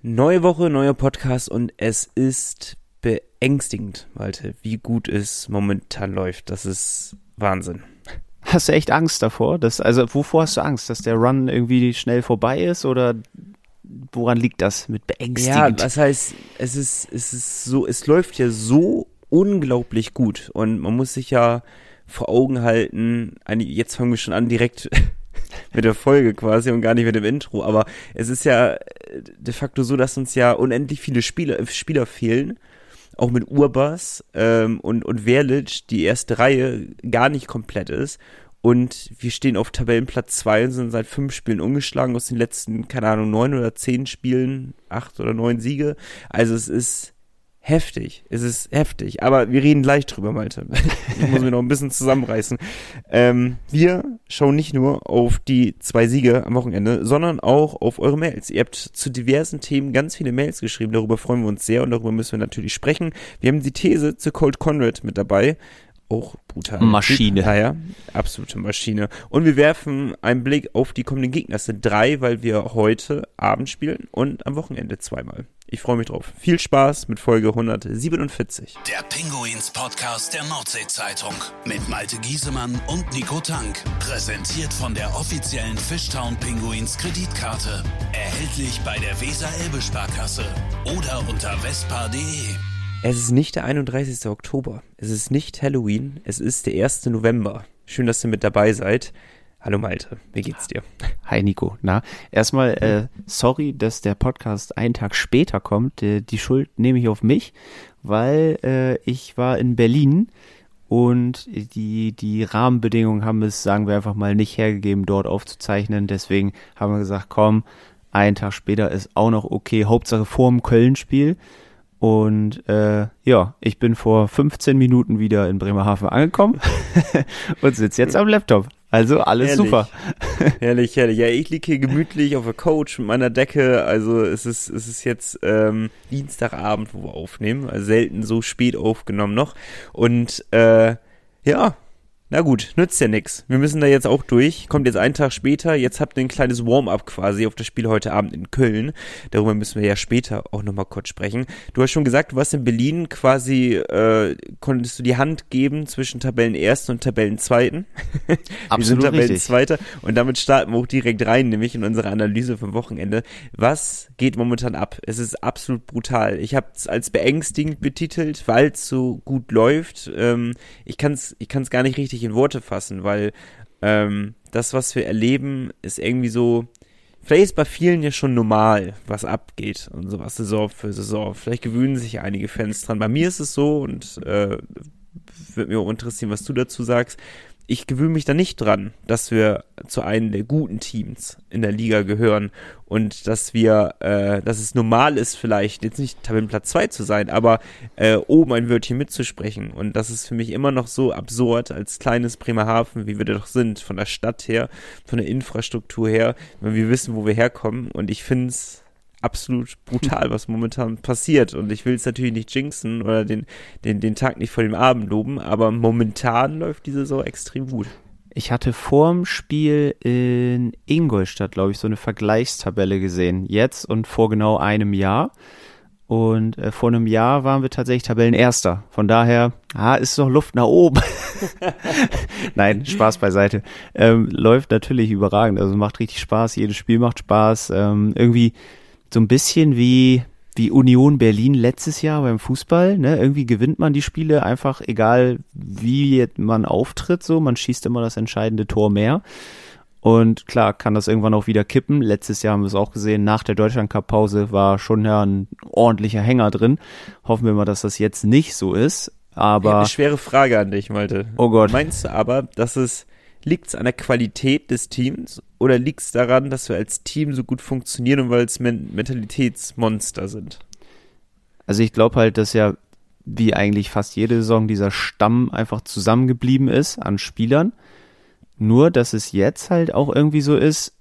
Neue Woche, neuer Podcast und es ist beängstigend, Malte, wie gut es momentan läuft. Das ist Wahnsinn. Hast du echt Angst davor? Dass, also wovor hast du Angst? Dass der Run irgendwie schnell vorbei ist oder woran liegt das mit beängstigend? Ja, das heißt, es ist, es ist so, es läuft ja so unglaublich gut und man muss sich ja vor Augen halten, jetzt fangen wir schon an direkt mit der Folge quasi und gar nicht mit dem Intro. Aber es ist ja äh, de facto so, dass uns ja unendlich viele Spieler, Spieler fehlen. Auch mit Urbas ähm, und, und Verlic, die erste Reihe gar nicht komplett ist. Und wir stehen auf Tabellenplatz 2 und sind seit fünf Spielen ungeschlagen aus den letzten, keine Ahnung, neun oder zehn Spielen, acht oder neun Siege. Also es ist heftig. Es ist heftig. Aber wir reden gleich drüber, Malte. Ich muss mir noch ein bisschen zusammenreißen. Ähm, wir schauen nicht nur auf die zwei Siege am Wochenende, sondern auch auf eure Mails. Ihr habt zu diversen Themen ganz viele Mails geschrieben. Darüber freuen wir uns sehr und darüber müssen wir natürlich sprechen. Wir haben die These zu Cold Conrad mit dabei auch brutal. Maschine. Naja, absolute Maschine. Und wir werfen einen Blick auf die kommenden Gegner. Es sind drei, weil wir heute Abend spielen und am Wochenende zweimal. Ich freue mich drauf. Viel Spaß mit Folge 147. Der Pinguins Podcast der Nordsee-Zeitung mit Malte Giesemann und Nico Tank. Präsentiert von der offiziellen Fishtown Pinguins Kreditkarte. Erhältlich bei der Weser-Elbe-Sparkasse oder unter vespa.de. Es ist nicht der 31. Oktober. Es ist nicht Halloween. Es ist der 1. November. Schön, dass ihr mit dabei seid. Hallo Malte, wie geht's dir? Hi Nico. Na, erstmal äh, sorry, dass der Podcast einen Tag später kommt. Die Schuld nehme ich auf mich, weil äh, ich war in Berlin und die, die Rahmenbedingungen haben es, sagen wir einfach mal, nicht hergegeben, dort aufzuzeichnen. Deswegen haben wir gesagt, komm, einen Tag später ist auch noch okay. Hauptsache vor dem Köln-Spiel. Und äh, ja, ich bin vor 15 Minuten wieder in Bremerhaven angekommen und sitze jetzt am Laptop. Also alles herrlich. super. herrlich, herrlich. Ja, ich liege hier gemütlich auf der Couch mit meiner Decke. Also es ist, es ist jetzt ähm, Dienstagabend, wo wir aufnehmen. Also selten so spät aufgenommen noch. Und äh, ja, na gut, nützt ja nix. Wir müssen da jetzt auch durch. Kommt jetzt einen Tag später. Jetzt habt ihr ein kleines Warm-up quasi auf das Spiel heute Abend in Köln. Darüber müssen wir ja später auch nochmal kurz sprechen. Du hast schon gesagt, du warst in Berlin quasi, äh, konntest du die Hand geben zwischen Tabellenersten und Tabellenzweiten. Absolut wir sind Tabellenzweiter. Und damit starten wir auch direkt rein, nämlich in unsere Analyse vom Wochenende. Was geht momentan ab? Es ist absolut brutal. Ich habe es als beängstigend betitelt, weil es so gut läuft. Ähm, ich kann es ich kann's gar nicht richtig richtig in Worte fassen, weil ähm, das, was wir erleben, ist irgendwie so, vielleicht ist bei vielen ja schon normal, was abgeht und sowas Saison für Saison. Vielleicht gewöhnen sich einige Fans dran. Bei mir ist es so und äh, würde mich auch interessieren, was du dazu sagst ich gewöhne mich da nicht dran, dass wir zu einem der guten Teams in der Liga gehören und dass wir, äh, dass es normal ist, vielleicht jetzt nicht Tabellenplatz 2 zu sein, aber äh, oben ein Wörtchen mitzusprechen. Und das ist für mich immer noch so absurd als kleines Bremerhaven, wie wir da doch sind, von der Stadt her, von der Infrastruktur her, wenn wir wissen, wo wir herkommen. Und ich finde es absolut brutal, was momentan passiert. Und ich will es natürlich nicht jinxen oder den, den, den Tag nicht vor dem Abend loben, aber momentan läuft die Saison extrem gut. Ich hatte vorm Spiel in Ingolstadt, glaube ich, so eine Vergleichstabelle gesehen. Jetzt und vor genau einem Jahr. Und äh, vor einem Jahr waren wir tatsächlich Tabellenerster. Von daher, ah, ist noch Luft nach oben. Nein, Spaß beiseite. Ähm, läuft natürlich überragend. Also macht richtig Spaß. Jedes Spiel macht Spaß. Ähm, irgendwie so ein bisschen wie, wie Union Berlin letztes Jahr beim Fußball. Ne? Irgendwie gewinnt man die Spiele einfach, egal wie man auftritt, so. Man schießt immer das entscheidende Tor mehr. Und klar, kann das irgendwann auch wieder kippen. Letztes Jahr haben wir es auch gesehen. Nach der Deutschland-Cup-Pause war schon ja ein ordentlicher Hänger drin. Hoffen wir mal, dass das jetzt nicht so ist. Aber. Eine schwere Frage an dich, Malte. Oh Gott. Meinst du aber, dass es Liegt es an der Qualität des Teams oder liegt es daran, dass wir als Team so gut funktionieren und weil es Men Mentalitätsmonster sind? Also ich glaube halt, dass ja wie eigentlich fast jede Saison dieser Stamm einfach zusammengeblieben ist an Spielern. Nur, dass es jetzt halt auch irgendwie so ist,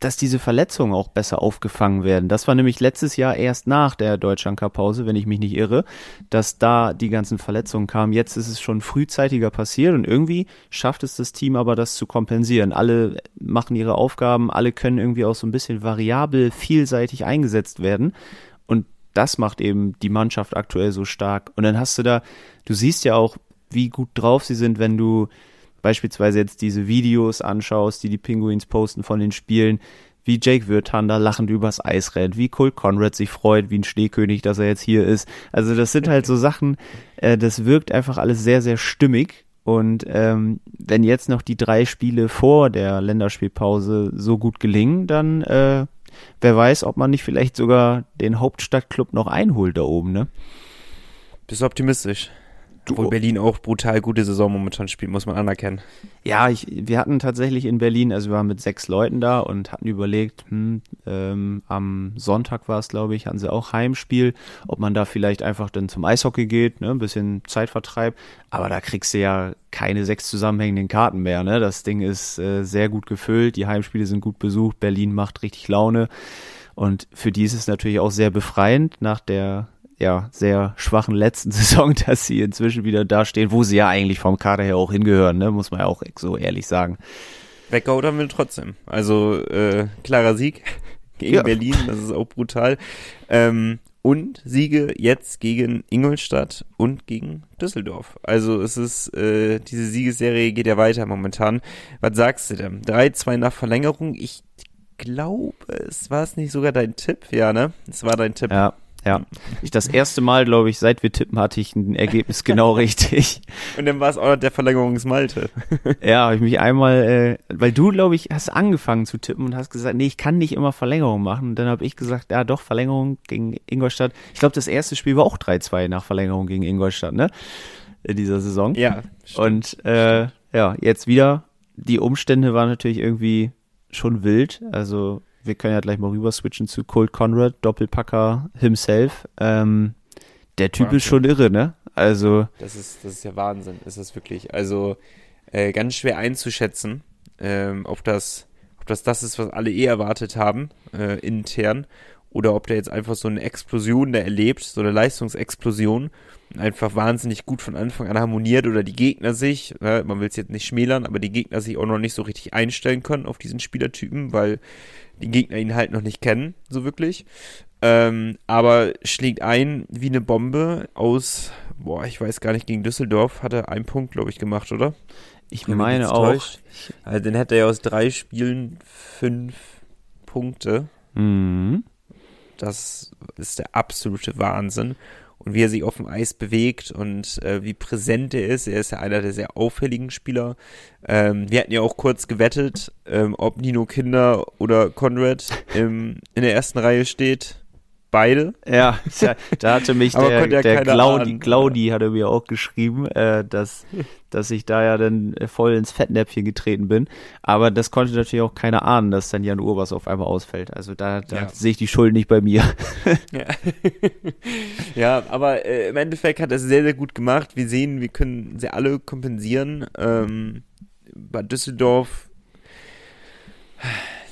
dass diese Verletzungen auch besser aufgefangen werden. Das war nämlich letztes Jahr erst nach der Deutschland-Cup-Pause, wenn ich mich nicht irre, dass da die ganzen Verletzungen kamen. Jetzt ist es schon frühzeitiger passiert und irgendwie schafft es das Team aber, das zu kompensieren. Alle machen ihre Aufgaben, alle können irgendwie auch so ein bisschen variabel, vielseitig eingesetzt werden. Und das macht eben die Mannschaft aktuell so stark. Und dann hast du da, du siehst ja auch, wie gut drauf sie sind, wenn du beispielsweise jetzt diese Videos anschaust, die die Penguins posten von den Spielen, wie Jake Wirtan da lachend übers Eis rennt, wie Cole Conrad sich freut, wie ein Schneekönig, dass er jetzt hier ist. Also das sind halt so Sachen, äh, das wirkt einfach alles sehr, sehr stimmig. Und ähm, wenn jetzt noch die drei Spiele vor der Länderspielpause so gut gelingen, dann äh, wer weiß, ob man nicht vielleicht sogar den Hauptstadtclub noch einholt da oben, ne? Bist du optimistisch? Obwohl Berlin auch brutal gute Saison momentan spielt, muss man anerkennen. Ja, ich, wir hatten tatsächlich in Berlin, also wir waren mit sechs Leuten da und hatten überlegt, hm, ähm, am Sonntag war es, glaube ich, hatten sie auch Heimspiel, ob man da vielleicht einfach dann zum Eishockey geht, ne, ein bisschen Zeitvertreib. Aber da kriegst du ja keine sechs zusammenhängenden Karten mehr. Ne? Das Ding ist äh, sehr gut gefüllt, die Heimspiele sind gut besucht, Berlin macht richtig Laune. Und für die ist es natürlich auch sehr befreiend nach der ja, sehr schwachen letzten Saison, dass sie inzwischen wieder da stehen, wo sie ja eigentlich vom Kader her auch hingehören, ne? muss man ja auch so ehrlich sagen. Weggehauen wir trotzdem. Also äh, klarer Sieg gegen ja. Berlin, das ist auch brutal. Ähm, und Siege jetzt gegen Ingolstadt und gegen Düsseldorf. Also es ist, äh, diese Siegesserie geht ja weiter momentan. Was sagst du denn? 3-2 nach Verlängerung. Ich glaube, es war es nicht sogar dein Tipp, ja, ne? Es war dein Tipp. Ja, ja, ich das erste Mal, glaube ich, seit wir tippen, hatte ich ein Ergebnis genau richtig. Und dann war es auch noch der Verlängerungsmalte. ja, habe ich mich einmal, äh, weil du, glaube ich, hast angefangen zu tippen und hast gesagt, nee, ich kann nicht immer Verlängerung machen. Und dann habe ich gesagt, ja doch, Verlängerung gegen Ingolstadt. Ich glaube, das erste Spiel war auch 3-2 nach Verlängerung gegen Ingolstadt, ne? In dieser Saison. Ja. Stimmt. Und äh, ja, jetzt wieder. Die Umstände waren natürlich irgendwie schon wild. Also wir können ja gleich mal rüber switchen zu Colt Conrad, Doppelpacker himself. Ähm, der Typ Wahnsinn. ist schon irre, ne? Also. Das ist, das ist ja Wahnsinn, ist das wirklich. Also, äh, ganz schwer einzuschätzen, ähm, ob das, ob das das ist, was alle eh erwartet haben, äh, intern, oder ob der jetzt einfach so eine Explosion da erlebt, so eine Leistungsexplosion, einfach wahnsinnig gut von Anfang an harmoniert oder die Gegner sich, äh, man will es jetzt nicht schmälern, aber die Gegner sich auch noch nicht so richtig einstellen können auf diesen Spielertypen, weil die Gegner ihn halt noch nicht kennen, so wirklich. Ähm, aber schlägt ein wie eine Bombe aus, boah, ich weiß gar nicht, gegen Düsseldorf hat er einen Punkt, glaube ich, gemacht, oder? Ich Wenn meine auch. Also dann hätte er aus drei Spielen fünf Punkte. Mhm. Das ist der absolute Wahnsinn und wie er sich auf dem Eis bewegt und äh, wie präsent er ist. Er ist ja einer der sehr auffälligen Spieler. Ähm, wir hatten ja auch kurz gewettet, ähm, ob Nino Kinder oder Conrad im, in der ersten Reihe steht. Beide. Ja, da hatte mich der, ja der Claudi, Claudi hatte mir auch geschrieben, äh, dass, dass ich da ja dann voll ins Fettnäpfchen getreten bin. Aber das konnte natürlich auch keiner ahnen, dass dann Jan Urbas auf einmal ausfällt. Also da, da ja. sehe ich die Schuld nicht bei mir. Ja, ja aber äh, im Endeffekt hat er es sehr, sehr gut gemacht. Wir sehen, wir können sie alle kompensieren. Ähm, bei Düsseldorf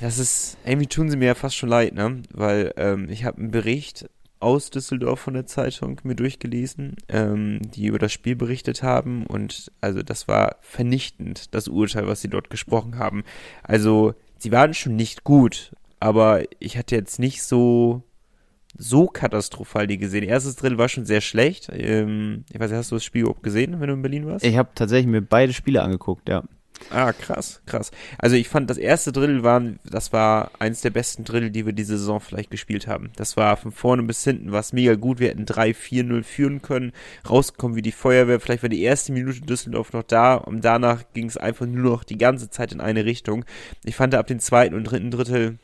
das ist, irgendwie tun sie mir ja fast schon leid, ne? Weil ähm, ich habe einen Bericht aus Düsseldorf von der Zeitung mir durchgelesen, ähm, die über das Spiel berichtet haben und also das war vernichtend, das Urteil, was sie dort gesprochen haben. Also sie waren schon nicht gut, aber ich hatte jetzt nicht so so katastrophal die gesehen. Erstes Drittel war schon sehr schlecht. Ähm, ich weiß nicht, hast du das Spiel überhaupt gesehen, wenn du in Berlin warst? Ich habe tatsächlich mir beide Spiele angeguckt, ja. Ah, krass, krass. Also ich fand, das erste Drittel war, das war eins der besten Drittel, die wir diese Saison vielleicht gespielt haben. Das war von vorne bis hinten, war mega gut. Wir hätten 3-4-0 führen können, rausgekommen wie die Feuerwehr. Vielleicht war die erste Minute Düsseldorf noch da und danach ging es einfach nur noch die ganze Zeit in eine Richtung. Ich fand ab dem zweiten und dritten Drittel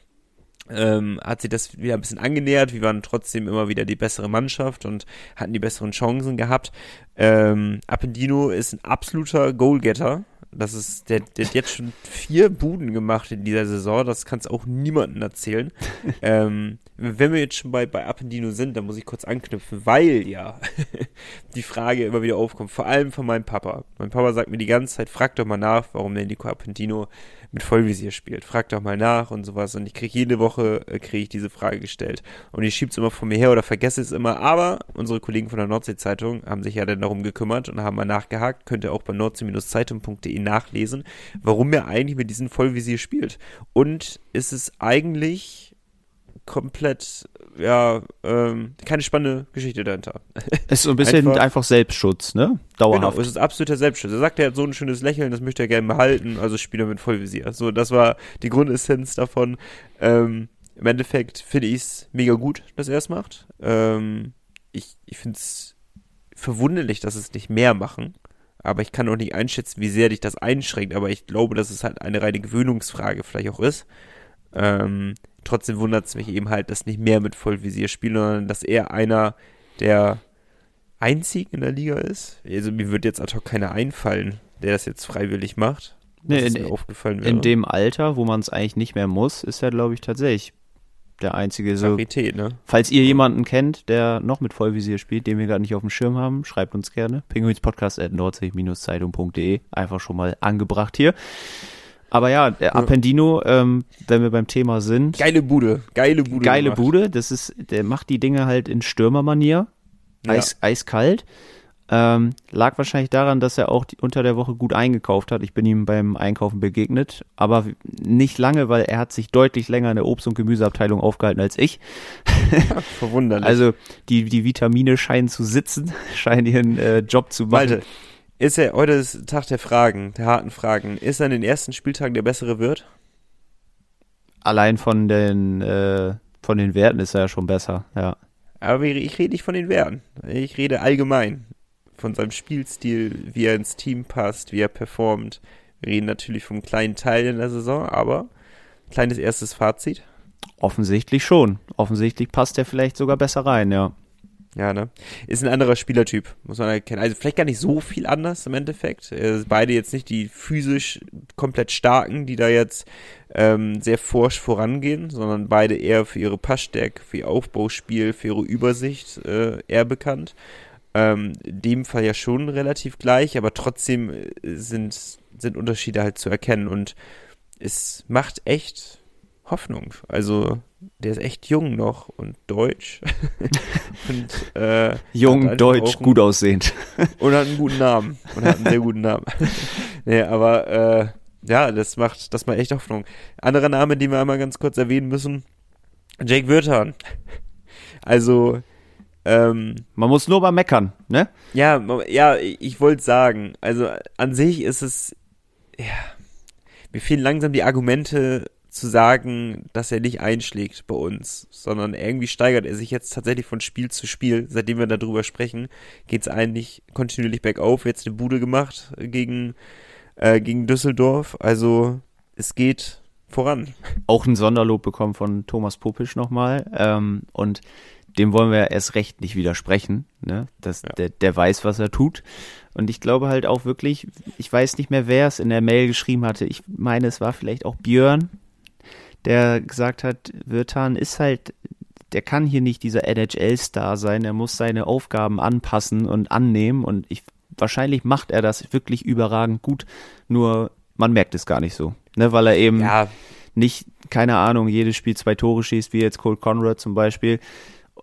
ähm, hat sich das wieder ein bisschen angenähert. Wir waren trotzdem immer wieder die bessere Mannschaft und hatten die besseren Chancen gehabt. Ähm, Appendino ist ein absoluter Goalgetter Das ist, der, der hat jetzt schon vier Buden gemacht in dieser Saison. Das kannst auch niemandem erzählen. ähm, wenn wir jetzt schon bei, bei Appendino sind, dann muss ich kurz anknüpfen, weil ja die Frage immer wieder aufkommt, vor allem von meinem Papa. Mein Papa sagt mir die ganze Zeit, frag doch mal nach, warum der Nico Appendino mit Vollvisier spielt. Frag doch mal nach und sowas. Und ich kriege jede Woche äh, kriege ich diese Frage gestellt. Und ich schieb's immer von mir her oder vergesse es immer. Aber unsere Kollegen von der Nordsee-Zeitung haben sich ja dann darum gekümmert und haben mal nachgehakt. Könnt ihr auch bei nordsee-zeitung.de nachlesen, warum er eigentlich mit diesem Vollvisier spielt. Und ist es eigentlich komplett, ja, ähm, keine spannende Geschichte dahinter. Ist so ein bisschen einfach, einfach Selbstschutz, ne? Dauerhaft. Genau, es ist absoluter Selbstschutz. Er sagt, er hat so ein schönes Lächeln, das möchte er gerne behalten, also spielt er mit Vollvisier. So, das war die Grundessenz davon. Ähm, Im Endeffekt finde ich es mega gut, dass er es macht. Ähm, ich ich finde es verwunderlich, dass es nicht mehr machen. Aber ich kann auch nicht einschätzen, wie sehr dich das einschränkt. Aber ich glaube, dass es halt eine reine Gewöhnungsfrage vielleicht auch ist. Ähm, trotzdem wundert es mich eben halt, dass nicht mehr mit Vollvisier spielen, sondern dass er einer der einzigen in der Liga ist. Also mir wird jetzt ad hoc keiner einfallen, der das jetzt freiwillig macht. Nee, in, mir aufgefallen wäre. in dem Alter, wo man es eigentlich nicht mehr muss, ist er, glaube ich, tatsächlich der einzige. So, Rarität, ne? Falls ihr jemanden kennt, der noch mit Vollvisier spielt, den wir gerade nicht auf dem Schirm haben, schreibt uns gerne. Pinguinspodcast at nordsee-zeitung.de. Einfach schon mal angebracht hier. Aber ja, Appendino, ähm, wenn wir beim Thema sind. Geile Bude, geile Bude. Geile gemacht. Bude, das ist, der macht die Dinge halt in Stürmermanier. Eis, ja. Eiskalt. Ähm, lag wahrscheinlich daran, dass er auch die, unter der Woche gut eingekauft hat. Ich bin ihm beim Einkaufen begegnet, aber nicht lange, weil er hat sich deutlich länger in der Obst- und Gemüseabteilung aufgehalten als ich. Verwunderlich. Also die, die Vitamine scheinen zu sitzen, scheinen ihren äh, Job zu machen. Malte, ist er, heute ist Tag der Fragen, der harten Fragen. Ist er in den ersten Spieltagen der bessere Wirt? Allein von den, äh, von den Werten ist er ja schon besser, ja. Aber ich rede nicht von den Werten. Ich rede allgemein von seinem Spielstil, wie er ins Team passt, wie er performt. Wir reden natürlich vom kleinen Teil in der Saison, aber kleines erstes Fazit. Offensichtlich schon. Offensichtlich passt er vielleicht sogar besser rein, ja. Ja, ne? Ist ein anderer Spielertyp, muss man erkennen. Also vielleicht gar nicht so viel anders im Endeffekt. Äh, beide jetzt nicht die physisch komplett starken, die da jetzt ähm, sehr forsch vorangehen, sondern beide eher für ihre Passstärke, für ihr Aufbauspiel, für ihre Übersicht äh, eher bekannt. Ähm, in dem Fall ja schon relativ gleich, aber trotzdem äh, sind, sind Unterschiede halt zu erkennen und es macht echt Hoffnung. Also der ist echt jung noch und deutsch. und, äh, jung, deutsch, einen, gut aussehend. und hat einen guten Namen. Und hat einen sehr guten Namen. nee, aber äh, ja, das macht, das macht echt Hoffnung. Anderer Name, den wir einmal ganz kurz erwähnen müssen, Jake Wirtan. Also, ähm, Man muss nur mal meckern, ne? Ja, ja, ich wollte sagen, also an sich ist es, ja, mir fehlen langsam die Argumente, zu sagen, dass er nicht einschlägt bei uns, sondern irgendwie steigert er sich jetzt tatsächlich von Spiel zu Spiel. Seitdem wir darüber sprechen, geht es eigentlich kontinuierlich bergauf. Jetzt eine Bude gemacht gegen, äh, gegen Düsseldorf. Also es geht voran. Auch ein Sonderlob bekommen von Thomas Popisch nochmal. Ähm, und dem wollen wir erst recht nicht widersprechen. Ne? Das, ja. der, der weiß, was er tut. Und ich glaube halt auch wirklich, ich weiß nicht mehr, wer es in der Mail geschrieben hatte. Ich meine, es war vielleicht auch Björn, der gesagt hat, Wirtan ist halt, der kann hier nicht dieser NHL-Star sein, er muss seine Aufgaben anpassen und annehmen und ich, wahrscheinlich macht er das wirklich überragend gut, nur man merkt es gar nicht so, ne, weil er eben ja. nicht, keine Ahnung, jedes Spiel zwei Tore schießt, wie jetzt Cole Conrad zum Beispiel,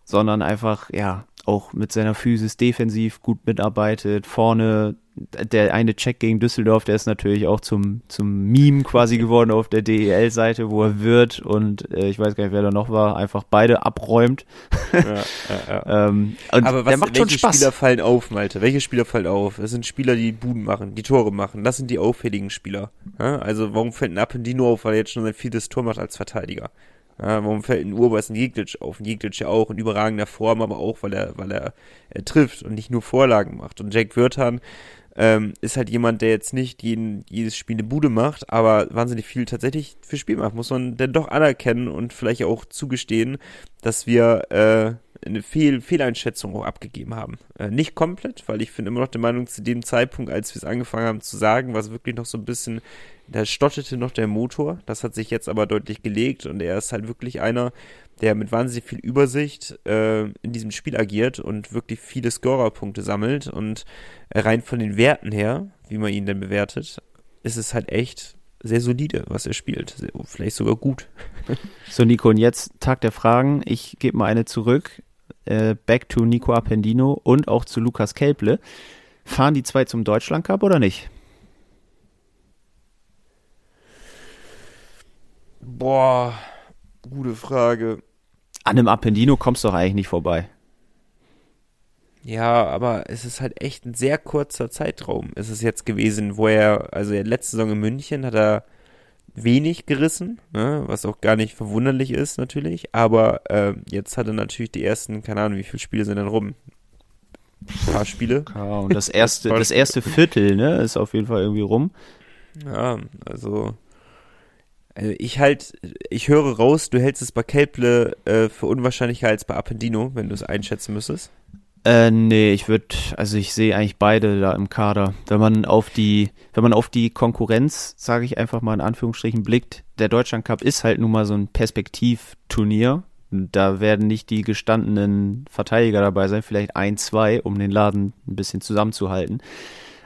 sondern einfach, ja, auch mit seiner Physis defensiv gut mitarbeitet, vorne der eine Check gegen Düsseldorf, der ist natürlich auch zum, zum Meme quasi geworden auf der DEL-Seite, wo er wird und äh, ich weiß gar nicht, wer da noch war, einfach beide abräumt. Ja, ja, ja. ähm, Aber was, macht welche Spieler fallen auf, Malte? Welche Spieler fallen auf? Es sind Spieler, die Buden machen, die Tore machen. Das sind die auffälligen Spieler. Ja? Also warum fällt ein Appendino auf, weil er jetzt schon ein vieles Tor macht als Verteidiger? Ja, warum fällt ein Urbers ein Jeglic auf? Ein Jeglic ja auch in überragender Form, aber auch, weil er, weil er, er trifft und nicht nur Vorlagen macht. Und Jack Wirtan ähm, ist halt jemand, der jetzt nicht jeden, jedes Spiel eine Bude macht, aber wahnsinnig viel tatsächlich für Spiel macht. Muss man denn doch anerkennen und vielleicht auch zugestehen, dass wir äh, eine Fehl Fehleinschätzung auch abgegeben haben. Äh, nicht komplett, weil ich finde immer noch der Meinung, zu dem Zeitpunkt, als wir es angefangen haben zu sagen, war es wirklich noch so ein bisschen, da stottete noch der Motor. Das hat sich jetzt aber deutlich gelegt und er ist halt wirklich einer, der mit wahnsinnig viel Übersicht äh, in diesem Spiel agiert und wirklich viele Scorerpunkte sammelt und rein von den Werten her, wie man ihn denn bewertet, ist es halt echt sehr solide, was er spielt. Vielleicht sogar gut. So, Nico, und jetzt Tag der Fragen. Ich gebe mal eine zurück. Äh, back to Nico Appendino und auch zu Lukas Kelple. Fahren die zwei zum Deutschland Cup oder nicht? Boah, gute Frage. An einem Appendino kommst du doch eigentlich nicht vorbei. Ja, aber es ist halt echt ein sehr kurzer Zeitraum. Es ist jetzt gewesen, wo er, also letzte Saison in München hat er wenig gerissen, ne, was auch gar nicht verwunderlich ist natürlich, aber äh, jetzt hat er natürlich die ersten, keine Ahnung, wie viele Spiele sind denn rum? Ein paar Spiele. Ja, und das erste, das erste Viertel, ne, ist auf jeden Fall irgendwie rum. Ja, also, also ich halt, ich höre raus, du hältst es bei Kelple äh, für unwahrscheinlicher als bei Appendino, wenn du es einschätzen müsstest. Äh, nee, ich würde, also ich sehe eigentlich beide da im Kader. Wenn man auf die, wenn man auf die Konkurrenz, sage ich einfach mal in Anführungsstrichen, blickt, der Deutschland Cup ist halt nun mal so ein Perspektivturnier. Da werden nicht die gestandenen Verteidiger dabei sein, vielleicht ein, zwei, um den Laden ein bisschen zusammenzuhalten.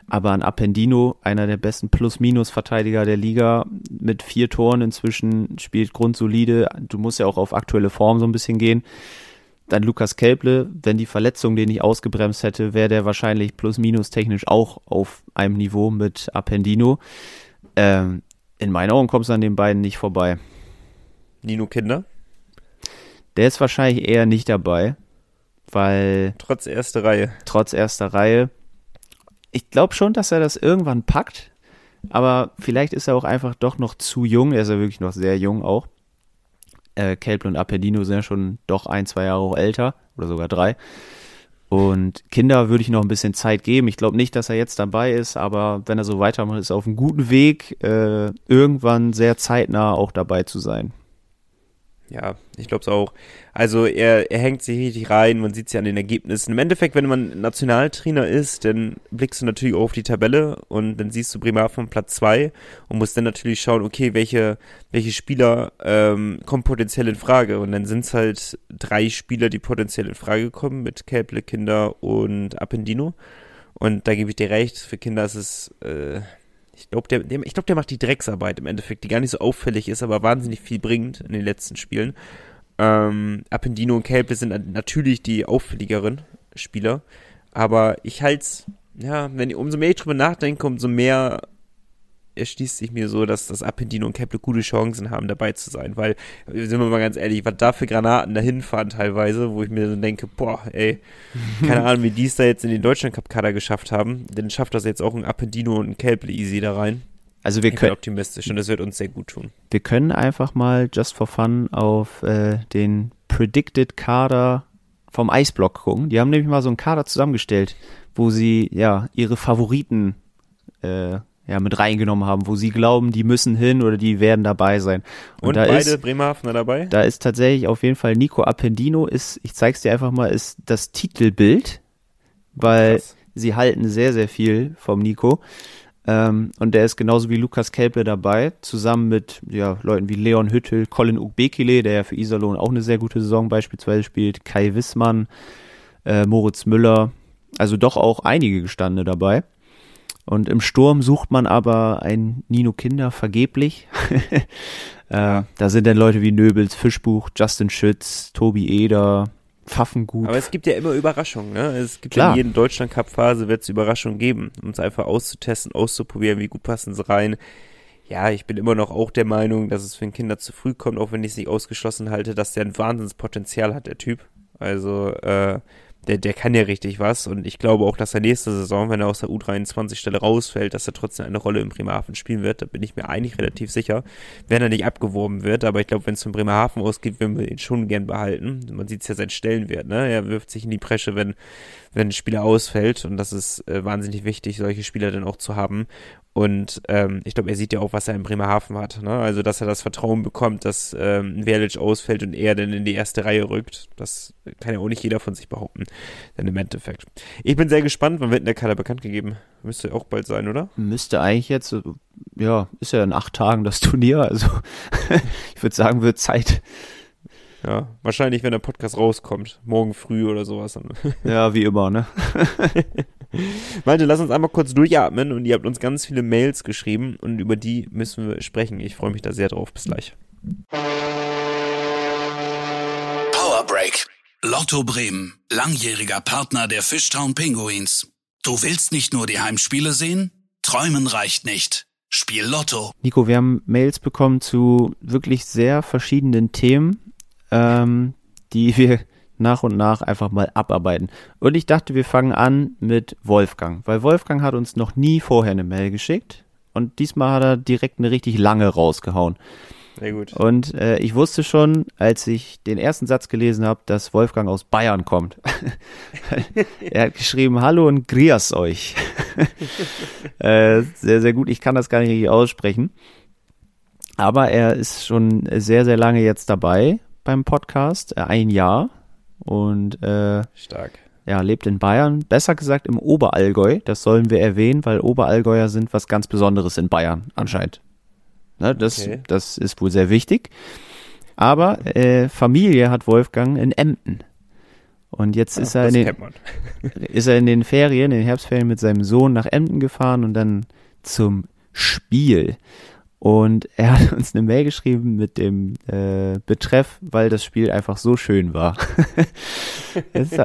Aber ein Appendino, einer der besten Plus-Minus-Verteidiger der Liga, mit vier Toren inzwischen, spielt grundsolide. Du musst ja auch auf aktuelle Form so ein bisschen gehen dann Lukas Kelble, wenn die Verletzung den nicht ausgebremst hätte, wäre der wahrscheinlich plus-minus technisch auch auf einem Niveau mit Appendino. Ähm, in meinen Augen kommst du an den beiden nicht vorbei. Nino Kinder? Der ist wahrscheinlich eher nicht dabei, weil. Trotz erster Reihe. Trotz erster Reihe. Ich glaube schon, dass er das irgendwann packt, aber vielleicht ist er auch einfach doch noch zu jung. Er ist ja wirklich noch sehr jung auch äh, Kelple und Appendino sind ja schon doch ein, zwei Jahre auch älter oder sogar drei. Und Kinder würde ich noch ein bisschen Zeit geben. Ich glaube nicht, dass er jetzt dabei ist, aber wenn er so weitermacht, ist er auf einem guten Weg, äh, irgendwann sehr zeitnah auch dabei zu sein. Ja, ich glaube es auch. Also er, er hängt sich richtig rein, man sieht es ja an den Ergebnissen. Im Endeffekt, wenn man Nationaltrainer ist, dann blickst du natürlich auch auf die Tabelle und dann siehst du Bremerhaven Platz 2 und musst dann natürlich schauen, okay, welche, welche Spieler ähm, kommen potenziell in Frage. Und dann sind es halt drei Spieler, die potenziell in Frage kommen, mit Kelple, Kinder und Appendino. Und da gebe ich dir recht, für Kinder ist es... Äh, ich glaube, der, der, glaub, der macht die Drecksarbeit im Endeffekt, die gar nicht so auffällig ist, aber wahnsinnig viel bringt in den letzten Spielen. Ähm, Appendino und Kelpe sind natürlich die auffälligeren Spieler, aber ich halte ja, wenn ich, umso mehr ich drüber nachdenke, umso mehr erschließt sich mir so, dass das Appendino und Kepler gute Chancen haben, dabei zu sein. Weil, sind wir mal ganz ehrlich, was da für Granaten dahin fahren teilweise, wo ich mir so denke, boah, ey, keine Ahnung, wie die es da jetzt in den Deutschland-Cup-Kader geschafft haben. Dann schafft das jetzt auch ein Appendino und ein Kelple easy da rein. Also wir ich können bin optimistisch und das wird uns sehr gut tun. Wir können einfach mal just for fun auf äh, den Predicted Kader vom Eisblock gucken. Die haben nämlich mal so einen Kader zusammengestellt, wo sie ja ihre Favoriten äh, ja, mit reingenommen haben, wo sie glauben, die müssen hin oder die werden dabei sein. Und, Und da beide ist, Bremerhavener dabei? Da ist tatsächlich auf jeden Fall Nico Appendino ist, ich zeig's dir einfach mal, ist das Titelbild, weil Krass. sie halten sehr, sehr viel vom Nico. Ähm, und der ist genauso wie Lukas Kelpe dabei, zusammen mit ja, Leuten wie Leon Hüttel, Colin Ukbekile, der ja für Iserlohn auch eine sehr gute Saison beispielsweise spielt, Kai Wissmann, äh, Moritz Müller, also doch auch einige Gestandene dabei. Und im Sturm sucht man aber ein Nino Kinder vergeblich. äh, da sind dann Leute wie Nöbels, Fischbuch, Justin Schütz, Tobi Eder, Pfaffengut. Aber es gibt ja immer Überraschungen, ne? Es gibt Klar. in jedem Deutschland-Cup-Phase wird es Überraschungen geben, um es einfach auszutesten, auszuprobieren, wie gut passen sie rein. Ja, ich bin immer noch auch der Meinung, dass es für ein Kinder zu früh kommt, auch wenn ich es nicht ausgeschlossen halte, dass der ein Wahnsinnspotenzial hat, der Typ. Also, äh, der, der kann ja richtig was und ich glaube auch, dass er nächste Saison, wenn er aus der U23-Stelle rausfällt, dass er trotzdem eine Rolle in Bremerhaven spielen wird. Da bin ich mir eigentlich relativ sicher, wenn er nicht abgeworben wird. Aber ich glaube, wenn es von Bremerhaven ausgeht, würden wir ihn schon gern behalten. Man sieht es ja sein Stellenwert, ne? Er wirft sich in die Presche, wenn, wenn ein Spieler ausfällt und das ist äh, wahnsinnig wichtig, solche Spieler dann auch zu haben. Und ähm, ich glaube, er sieht ja auch, was er in Bremerhaven hat. Ne? Also, dass er das Vertrauen bekommt, dass ähm, Verlic ausfällt und er dann in die erste Reihe rückt. Das kann ja auch nicht jeder von sich behaupten. Denn im Endeffekt. Ich bin sehr gespannt. Wann wird denn der Kader bekannt gegeben? Müsste auch bald sein, oder? Müsste eigentlich jetzt, ja, ist ja in acht Tagen das Turnier. Also, ich würde sagen, wird Zeit. Ja, wahrscheinlich, wenn der Podcast rauskommt. Morgen früh oder sowas. ja, wie immer, ne? Malte, lass uns einmal kurz durchatmen und ihr habt uns ganz viele Mails geschrieben und über die müssen wir sprechen. Ich freue mich da sehr drauf. Bis gleich. Power Break. Lotto Bremen, langjähriger Partner der Fishtown Pinguins. Du willst nicht nur die Heimspiele sehen? Träumen reicht nicht. Spiel Lotto. Nico, wir haben Mails bekommen zu wirklich sehr verschiedenen Themen ähm, die wir nach und nach einfach mal abarbeiten. Und ich dachte, wir fangen an mit Wolfgang, weil Wolfgang hat uns noch nie vorher eine Mail geschickt und diesmal hat er direkt eine richtig lange rausgehauen. Sehr gut. Und äh, ich wusste schon, als ich den ersten Satz gelesen habe, dass Wolfgang aus Bayern kommt. er hat geschrieben, hallo und grias euch. äh, sehr, sehr gut. Ich kann das gar nicht richtig aussprechen. Aber er ist schon sehr, sehr lange jetzt dabei beim Podcast, äh, ein Jahr. Und äh, stark. Ja, lebt in Bayern, besser gesagt im Oberallgäu. Das sollen wir erwähnen, weil Oberallgäuer sind was ganz Besonderes in Bayern, anscheinend. Ne, das, okay. das ist wohl sehr wichtig. Aber äh, Familie hat Wolfgang in Emden. Und jetzt Ach, ist er in den, ist er in den Ferien, in den Herbstferien mit seinem Sohn nach Emden gefahren und dann zum Spiel. Und er hat uns eine Mail geschrieben mit dem äh, Betreff, weil das Spiel einfach so schön war. es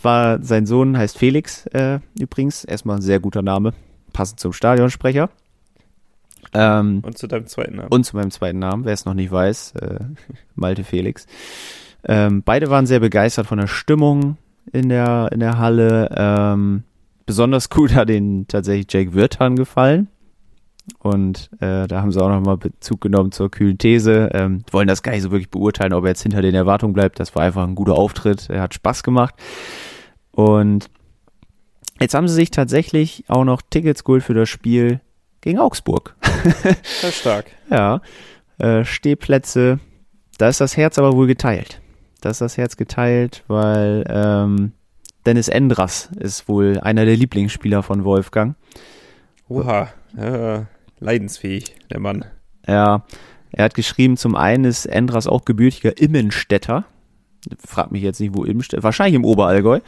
war sein Sohn heißt Felix äh, übrigens, erstmal ein sehr guter Name, passend zum Stadionsprecher. Ähm, und zu deinem zweiten Namen. Und zu meinem zweiten Namen, wer es noch nicht weiß, äh, Malte Felix. Ähm, beide waren sehr begeistert von der Stimmung in der, in der Halle. Ähm, besonders gut hat ihnen tatsächlich Jake Wirtan gefallen. Und äh, da haben sie auch nochmal Bezug genommen zur kühlen These. Ähm, wollen das gar nicht so wirklich beurteilen, ob er jetzt hinter den Erwartungen bleibt. Das war einfach ein guter Auftritt. Er hat Spaß gemacht. Und jetzt haben sie sich tatsächlich auch noch Tickets geholt für das Spiel gegen Augsburg. Ist stark. ja. Äh, Stehplätze. Da ist das Herz aber wohl geteilt. Da ist das Herz geteilt, weil ähm, Dennis Endras ist wohl einer der Lieblingsspieler von Wolfgang. Oha. Ja, leidensfähig, der Mann. Ja, er hat geschrieben, zum einen ist Endras auch gebürtiger Immenstädter. Frag mich jetzt nicht, wo Immenstädter, wahrscheinlich im Oberallgäu.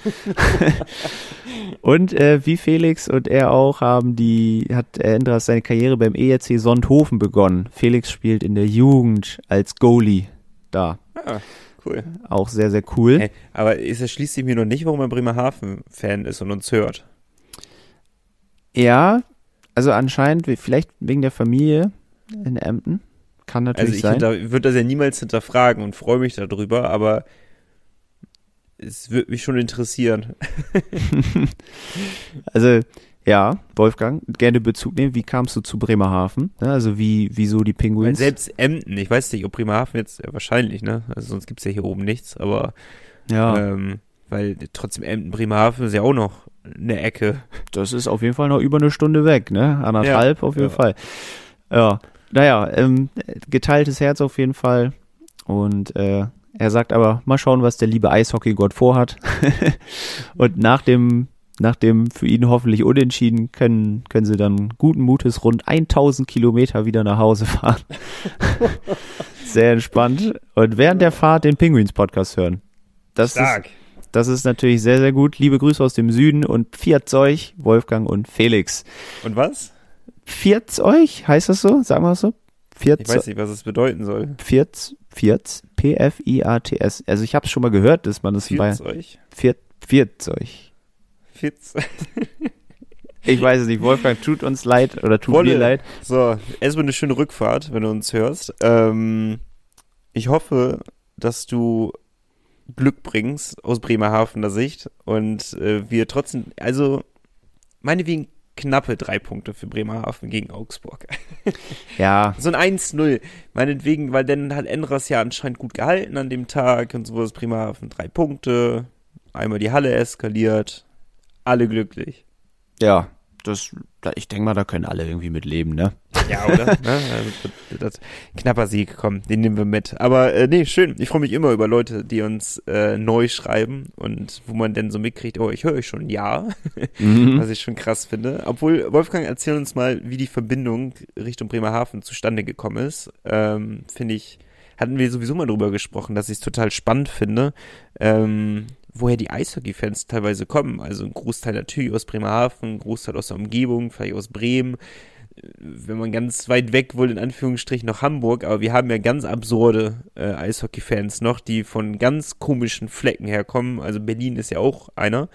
und äh, wie Felix und er auch haben die, hat Endras seine Karriere beim ERC Sonthofen begonnen. Felix spielt in der Jugend als Goalie da. Ah, cool. Auch sehr, sehr cool. Hey, aber es erschließt sich mir noch nicht, warum er Bremerhaven-Fan ist und uns hört. Ja, also anscheinend, vielleicht wegen der Familie in Emden. Kann natürlich also ich sein. Ich würde das ja niemals hinterfragen und freue mich darüber, aber es würde mich schon interessieren. also, ja, Wolfgang, gerne Bezug nehmen. Wie kamst du zu Bremerhaven? Also, wie, wieso die Pinguins? Weil selbst Emden, ich weiß nicht, ob Bremerhaven jetzt, ja, wahrscheinlich, ne? Also, sonst gibt es ja hier oben nichts, aber, ja. Ähm, weil trotzdem Emden, Bremerhaven ist ja auch noch eine Ecke. Das ist auf jeden Fall noch über eine Stunde weg, ne? Anderthalb ja, auf jeden ja. Fall. Ja, naja, ähm, geteiltes Herz auf jeden Fall. Und äh, er sagt aber, mal schauen, was der liebe Eishockeygott vorhat. und nach dem, nach dem für ihn hoffentlich unentschieden können, können sie dann guten Mutes rund 1000 Kilometer wieder nach Hause fahren. Sehr entspannt. Und während der Fahrt den Penguins Podcast hören. Das Stark. Ist, das ist natürlich sehr, sehr gut. Liebe Grüße aus dem Süden und Pfiat euch, Wolfgang und Felix. Und was? Pfiat euch, heißt das so? Sagen wir es so? Pfiat ich weiß nicht, was es bedeuten soll. Pfiat, Pfiat, P-F-I-A-T-S. Also ich habe es schon mal gehört, dass man das bei... euch? Pfiat, Pfiat euch. Pfiat Ich weiß es nicht. Wolfgang, tut uns leid oder tut Wolle. mir leid. So, erstmal eine schöne Rückfahrt, wenn du uns hörst. Ähm, ich hoffe, dass du Glück bringst aus Bremerhavener Sicht und äh, wir trotzdem, also meinetwegen knappe drei Punkte für Bremerhaven gegen Augsburg. ja. So ein 1-0. Meinetwegen, weil dann hat Endras ja anscheinend gut gehalten an dem Tag und so ist Bremerhaven drei Punkte. Einmal die Halle eskaliert. Alle glücklich. Ja, das, ich denke mal, da können alle irgendwie mit leben, ne? Ja, oder? ne? also, das, knapper Sieg, komm, den nehmen wir mit. Aber äh, nee, schön. Ich freue mich immer über Leute, die uns äh, neu schreiben und wo man dann so mitkriegt, oh, ich höre euch schon ja, mhm. was ich schon krass finde. Obwohl, Wolfgang, erzähl uns mal, wie die Verbindung Richtung Bremerhaven zustande gekommen ist. Ähm, finde ich, hatten wir sowieso mal drüber gesprochen, dass ich es total spannend finde, ähm, woher die Eishockey-Fans teilweise kommen. Also ein Großteil natürlich aus Bremerhaven, ein Großteil aus der Umgebung, vielleicht aus Bremen. Wenn man ganz weit weg wohl in Anführungsstrichen noch Hamburg, aber wir haben ja ganz absurde äh, Eishockey-Fans noch, die von ganz komischen Flecken herkommen. Also Berlin ist ja auch einer.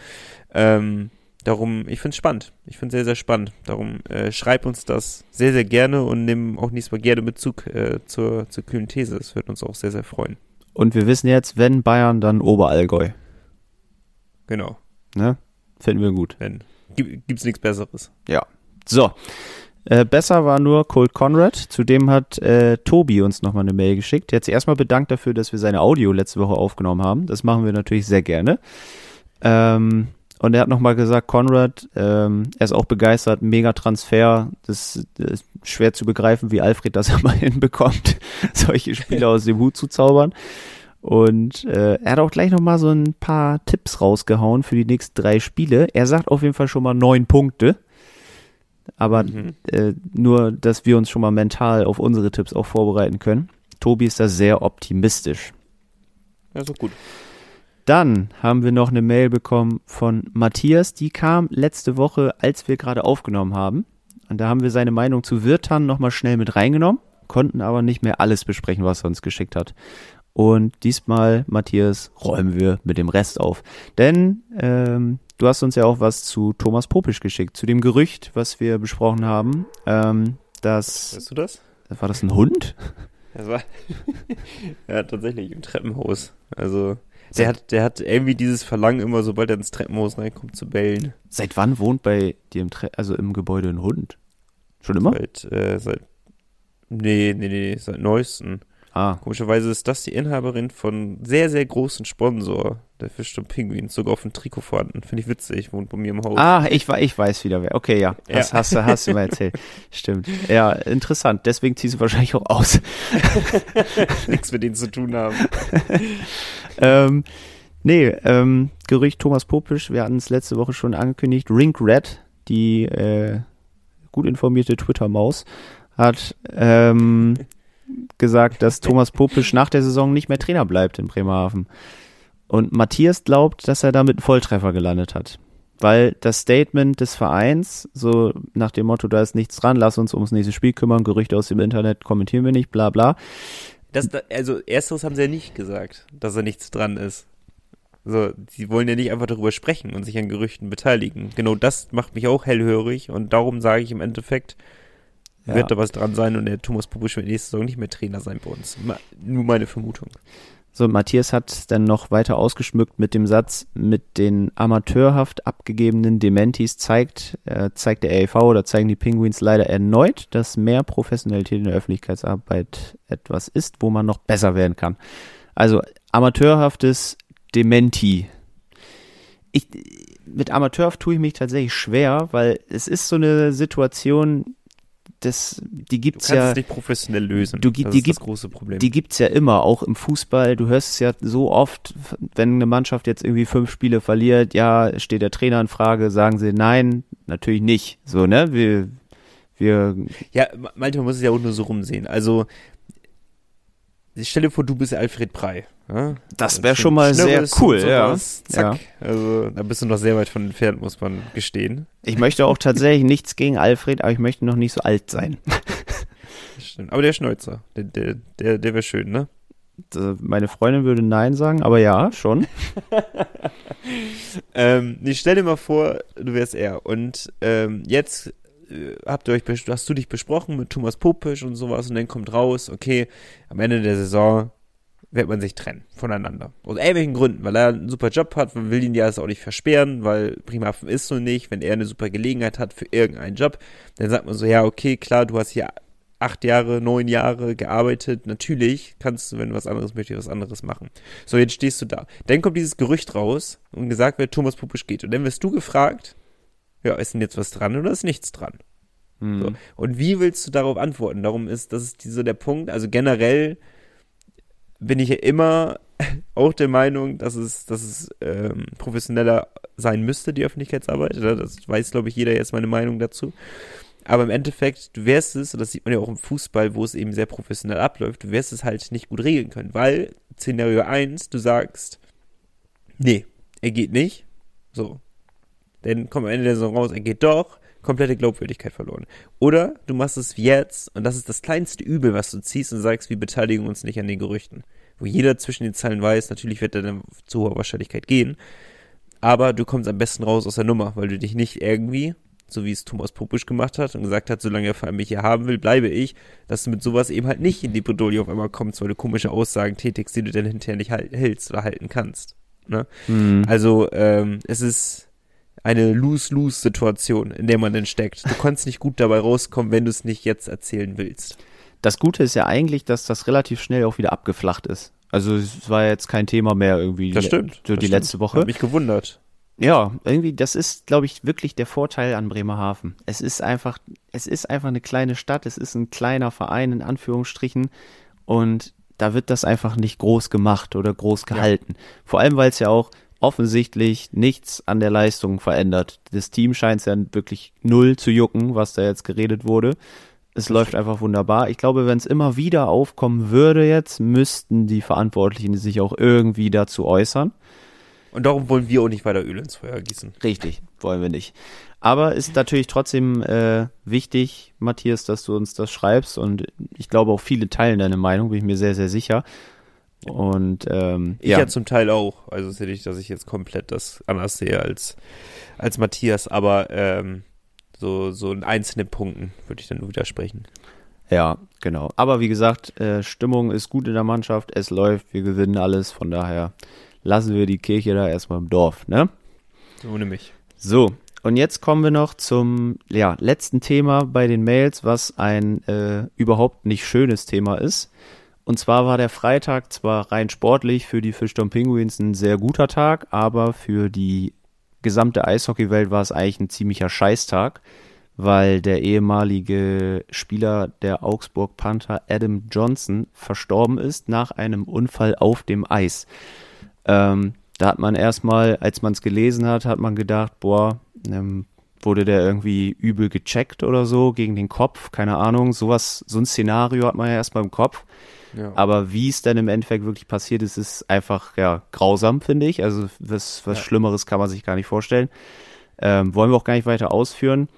Ähm, darum, ich finde es spannend. Ich finde es sehr, sehr spannend. Darum äh, schreib uns das sehr, sehr gerne und nimm auch nächstes Mal gerne Bezug äh, zur, zur kühlen These. Das wird uns auch sehr, sehr freuen. Und wir wissen jetzt, wenn Bayern, dann Oberallgäu. Genau. Ne? Finden wir gut. Gibt es nichts Besseres. Ja. So. Äh, besser war nur Cold Conrad. Zudem hat äh, Tobi uns nochmal eine Mail geschickt. Jetzt erstmal bedankt dafür, dass wir seine Audio letzte Woche aufgenommen haben. Das machen wir natürlich sehr gerne. Ähm, und er hat nochmal gesagt, Conrad, ähm, er ist auch begeistert, mega Transfer. Das, das, ist schwer zu begreifen, wie Alfred das immer hinbekommt, solche Spieler aus dem Hut zu zaubern. Und äh, er hat auch gleich nochmal so ein paar Tipps rausgehauen für die nächsten drei Spiele. Er sagt auf jeden Fall schon mal neun Punkte. Aber mhm. äh, nur, dass wir uns schon mal mental auf unsere Tipps auch vorbereiten können. Tobi ist da sehr optimistisch. Ja, so gut. Dann haben wir noch eine Mail bekommen von Matthias, die kam letzte Woche, als wir gerade aufgenommen haben. Und da haben wir seine Meinung zu Wirtan nochmal schnell mit reingenommen, konnten aber nicht mehr alles besprechen, was er uns geschickt hat. Und diesmal, Matthias, räumen wir mit dem Rest auf. Denn ähm, du hast uns ja auch was zu Thomas Popisch geschickt, zu dem Gerücht, was wir besprochen haben. Ähm, dass, weißt du das? War das ein Hund? Das war ja tatsächlich im Treppenhaus. Also der hat, der hat irgendwie dieses Verlangen immer, sobald er ins Treppenhaus reinkommt, zu bellen. Seit wann wohnt bei dir im, Tre also im Gebäude ein Hund? Schon immer? Seit, äh, seit, nee, nee, nee, seit neuesten. Ah. Komischerweise ist das die Inhaberin von sehr, sehr großen Sponsor, der Fisch und Pinguin, sogar auf dem Trikot vorhanden. Finde ich witzig, wohnt bei mir im Haus. Ah, ich, ich weiß wieder wer. Okay, ja. Das ja. hast, du, hast du mal erzählt. Stimmt. Ja, interessant. Deswegen ziehst du wahrscheinlich auch aus. Nichts mit denen zu tun haben. ähm, nee, ähm, Gerücht Thomas Popisch, wir hatten es letzte Woche schon angekündigt. Rink Red, die äh, gut informierte Twitter-Maus, hat ähm, gesagt, dass Thomas Popisch nach der Saison nicht mehr Trainer bleibt in Bremerhaven. Und Matthias glaubt, dass er damit einen Volltreffer gelandet hat. Weil das Statement des Vereins, so nach dem Motto, da ist nichts dran, lass uns ums nächste Spiel kümmern, Gerüchte aus dem Internet kommentieren wir nicht, bla bla. Das, also ersteres haben sie ja nicht gesagt, dass da nichts dran ist. So, sie wollen ja nicht einfach darüber sprechen und sich an Gerüchten beteiligen. Genau das macht mich auch hellhörig und darum sage ich im Endeffekt, ja. wird da was dran sein und der Thomas Popisch wird nächste Saison nicht mehr Trainer sein bei uns. Nur meine Vermutung. So, Matthias hat dann noch weiter ausgeschmückt mit dem Satz, mit den amateurhaft abgegebenen Dementis zeigt, äh, zeigt der AEV oder zeigen die Penguins leider erneut, dass mehr Professionalität in der Öffentlichkeitsarbeit etwas ist, wo man noch besser werden kann. Also amateurhaftes Dementi. Ich, mit amateurhaft tue ich mich tatsächlich schwer, weil es ist so eine Situation, das, die gibt's du kannst ja. es nicht professionell lösen. Du, das die ist das große Problem. Die gibt's ja immer, auch im Fußball. Du hörst es ja so oft, wenn eine Mannschaft jetzt irgendwie fünf Spiele verliert, ja, steht der Trainer in Frage, sagen sie nein, natürlich nicht. So, ne? Wir, wir. Ja, manchmal muss es ja auch nur so rumsehen. Also, stell dir vor, du bist Alfred Prey. Ja? Das wäre schon mal sehr cool, ja. Zack. Ja. Also da bist du noch sehr weit von entfernt, muss man gestehen. Ich möchte auch tatsächlich nichts gegen Alfred, aber ich möchte noch nicht so alt sein. Stimmt. Aber der Schnäuzer, der, der, der, der wäre schön, ne? Meine Freundin würde Nein sagen, aber ja, schon. ähm, ich stell dir mal vor, du wärst er. Und ähm, jetzt äh, habt ihr euch, hast du dich besprochen mit Thomas Popisch und sowas und dann kommt raus, okay, am Ende der Saison wird man sich trennen voneinander. Aus irgendwelchen Gründen, weil er einen super Job hat, man will ihn ja auch nicht versperren, weil Primafen ist so nicht, wenn er eine super Gelegenheit hat für irgendeinen Job, dann sagt man so, ja, okay, klar, du hast hier acht Jahre, neun Jahre gearbeitet, natürlich kannst du, wenn du was anderes möchtest, was anderes machen. So, jetzt stehst du da. Dann kommt dieses Gerücht raus und gesagt wird, Thomas Pupisch geht. Und dann wirst du gefragt, ja, ist denn jetzt was dran oder ist nichts dran? Hm. So. Und wie willst du darauf antworten? Darum ist, das ist so der Punkt. Also generell bin ich ja immer auch der Meinung, dass es, dass es ähm, professioneller sein müsste, die Öffentlichkeitsarbeit. Das weiß, glaube ich, jeder jetzt meine Meinung dazu. Aber im Endeffekt, du wirst es, und das sieht man ja auch im Fußball, wo es eben sehr professionell abläuft, du wirst es halt nicht gut regeln können, weil Szenario 1, du sagst, nee, er geht nicht, so. Dann kommt am Ende der Saison raus, er geht doch, komplette Glaubwürdigkeit verloren. Oder du machst es wie jetzt, und das ist das kleinste Übel, was du ziehst und sagst, wir beteiligen uns nicht an den Gerüchten. Wo jeder zwischen den Zeilen weiß, natürlich wird er dann zu hoher Wahrscheinlichkeit gehen, aber du kommst am besten raus aus der Nummer, weil du dich nicht irgendwie, so wie es Thomas Popisch gemacht hat und gesagt hat, solange er vor allem mich hier haben will, bleibe ich, dass du mit sowas eben halt nicht in die Bredouille auf einmal kommst, weil du komische Aussagen tätigst, die du dann hinterher nicht halt, hältst oder halten kannst. Ne? Hm. Also ähm, es ist eine Lose-Lose-Situation, in der man dann steckt. Du kannst nicht gut dabei rauskommen, wenn du es nicht jetzt erzählen willst. Das Gute ist ja eigentlich, dass das relativ schnell auch wieder abgeflacht ist. Also es war jetzt kein Thema mehr irgendwie. Das stimmt. So die stimmt. letzte Woche. Hat mich gewundert. Ja, irgendwie, das ist, glaube ich, wirklich der Vorteil an Bremerhaven. Es ist einfach, es ist einfach eine kleine Stadt, es ist ein kleiner Verein, in Anführungsstrichen, und da wird das einfach nicht groß gemacht oder groß gehalten. Vor allem, weil es ja auch offensichtlich nichts an der Leistung verändert. Das Team scheint es ja wirklich null zu jucken, was da jetzt geredet wurde. Es läuft einfach wunderbar. Ich glaube, wenn es immer wieder aufkommen würde jetzt, müssten die Verantwortlichen sich auch irgendwie dazu äußern. Und darum wollen wir auch nicht weiter Öl ins Feuer gießen. Richtig, wollen wir nicht. Aber ist natürlich trotzdem äh, wichtig, Matthias, dass du uns das schreibst und ich glaube auch viele teilen deine Meinung, bin ich mir sehr, sehr sicher. Und ähm, Ich ja. zum Teil auch. Also es ist ja nicht, dass ich jetzt komplett das anders sehe als, als Matthias, aber ähm, so, so in einzelnen Punkten würde ich dann nur widersprechen. Ja, genau. Aber wie gesagt, äh, Stimmung ist gut in der Mannschaft, es läuft, wir gewinnen alles, von daher lassen wir die Kirche da erstmal im Dorf, ne? Ohne mich. So, und jetzt kommen wir noch zum ja, letzten Thema bei den Mails, was ein äh, überhaupt nicht schönes Thema ist. Und zwar war der Freitag zwar rein sportlich für die Fischtown Penguins ein sehr guter Tag, aber für die gesamte Eishockeywelt war es eigentlich ein ziemlicher Scheißtag, weil der ehemalige Spieler der Augsburg Panther Adam Johnson verstorben ist nach einem Unfall auf dem Eis. Ähm, da hat man erstmal, als man es gelesen hat, hat man gedacht, boah, ähm, wurde der irgendwie übel gecheckt oder so gegen den Kopf, keine Ahnung, sowas, so ein Szenario hat man ja erstmal im Kopf. Ja. Aber wie es dann im Endeffekt wirklich passiert ist, ist einfach ja grausam, finde ich. Also was, was Ja. Schlimmeres kann man sich gar nicht vorstellen. Ähm, wollen wir auch gar nicht weiter ausführen.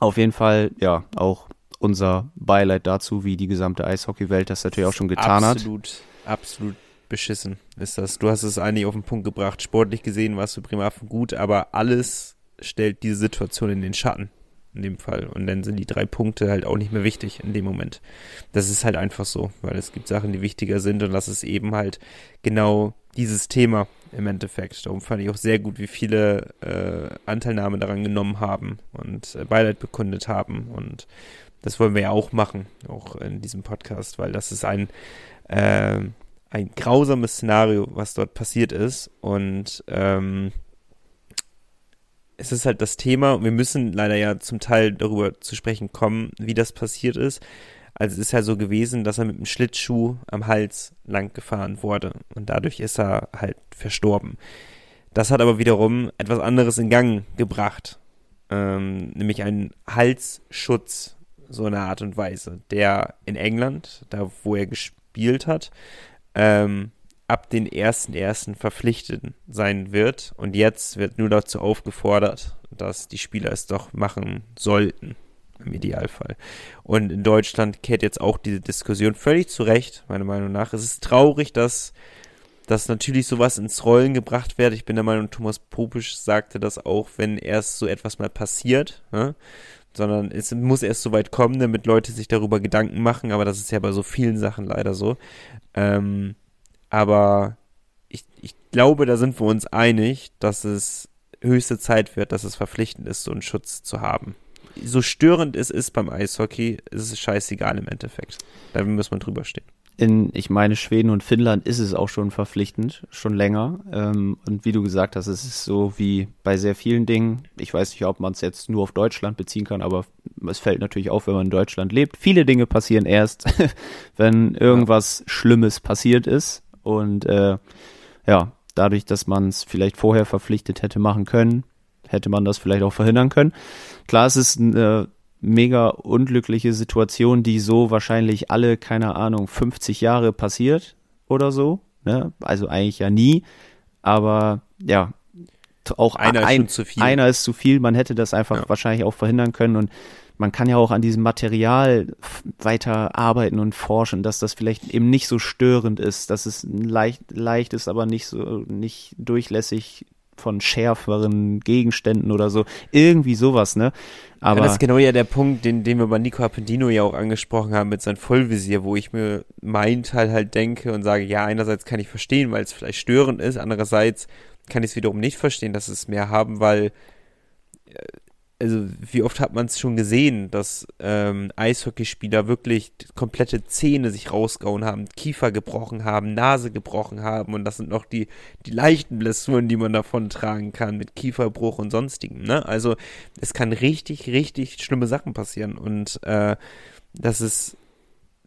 Auf jeden Fall, ja, auch unser Beileid dazu, wie die gesamte Eishockeywelt das natürlich auch schon getan hat. absolut, Absolut beschissen ist das. Du hast es eigentlich auf den Punkt gebracht. Sportlich gesehen warst du Bremerhaven gut, aber alles stellt diese Situation in den Schatten. In dem Fall. Und dann sind die drei Punkte halt auch nicht mehr wichtig in dem Moment. Das ist halt einfach so, weil es gibt Sachen, die wichtiger sind und das ist eben halt genau dieses Thema im Endeffekt. Darum fand ich auch sehr gut, wie viele äh, Anteilnahme daran genommen haben und äh, Beileid bekundet haben. Und das wollen wir ja auch machen, auch in diesem Podcast, weil das ist ein, äh, ein grausames Szenario, was dort passiert ist. Und ähm, es ist halt das Thema, und wir müssen leider ja zum Teil darüber zu sprechen kommen, wie das passiert ist. Also es ist ja so gewesen, dass er mit dem Schlittschuh am Hals lang gefahren wurde und dadurch ist er halt verstorben. Das hat aber wiederum etwas anderes in Gang gebracht, ähm, nämlich einen Halsschutz, so eine Art und Weise, der in England, da wo er gespielt hat, ähm, ab den 1.1. verpflichtet sein wird. Und jetzt wird nur dazu aufgefordert, dass die Spieler es doch machen sollten, im Idealfall. Und in Deutschland kehrt jetzt auch diese Diskussion völlig zurecht, meiner Meinung nach. Es ist traurig, dass, dass natürlich sowas ins Rollen gebracht wird. Ich bin der Meinung, Thomas Popisch sagte das auch, wenn erst so etwas mal passiert, ne? sondern es muss erst so weit kommen, damit Leute sich darüber Gedanken machen, aber das ist ja bei so vielen Sachen leider so. Ähm, aber ich, ich glaube, da sind wir uns einig, dass es höchste Zeit wird, dass es verpflichtend ist, so einen Schutz zu haben. So störend es ist beim Eishockey, ist es scheißegal im Endeffekt. Da muss man drüber stehen. in, ich meine, Schweden und Finnland ist es auch schon verpflichtend, schon länger. Ähm, und wie du gesagt hast, es ist so wie bei sehr vielen Dingen. Ich weiß nicht, ob man es jetzt nur auf Deutschland beziehen kann, aber es fällt natürlich auf, wenn man in Deutschland lebt. Viele Dinge passieren erst, wenn irgendwas. Schlimmes passiert ist. Und äh, ja, dadurch, dass man es vielleicht vorher verpflichtet hätte machen können, hätte man das vielleicht auch verhindern können. Klar, es ist eine mega unglückliche Situation, die so wahrscheinlich alle, keine Ahnung, 50 Jahre passiert oder so. Ne? Also eigentlich ja nie. Aber ja, auch einer ein, ist zu viel. Einer ist zu viel. Man hätte das einfach ja. wahrscheinlich auch verhindern können und man kann ja auch an diesem Material weiter arbeiten und forschen, dass das vielleicht eben nicht so störend ist, dass es leicht, leicht ist, aber nicht so nicht durchlässig von schärferen Gegenständen oder so. Irgendwie sowas, ne? Aber ja, das ist genau ja der Punkt, den, den wir bei Nico Appendino ja auch angesprochen haben mit seinem Vollvisier, wo ich mir meinen Teil halt denke und sage, ja, einerseits kann ich verstehen, weil es vielleicht störend ist, andererseits kann ich es wiederum nicht verstehen, dass es mehr haben, weil äh, also wie oft hat man es schon gesehen, dass ähm, Eishockeyspieler wirklich komplette Zähne sich rausgehauen haben, Kiefer gebrochen haben, Nase gebrochen haben und das sind noch die, die leichten Blessuren, die man davon tragen kann mit Kieferbruch und sonstigen. Ne? Also es kann richtig, richtig schlimme Sachen passieren und äh, das ist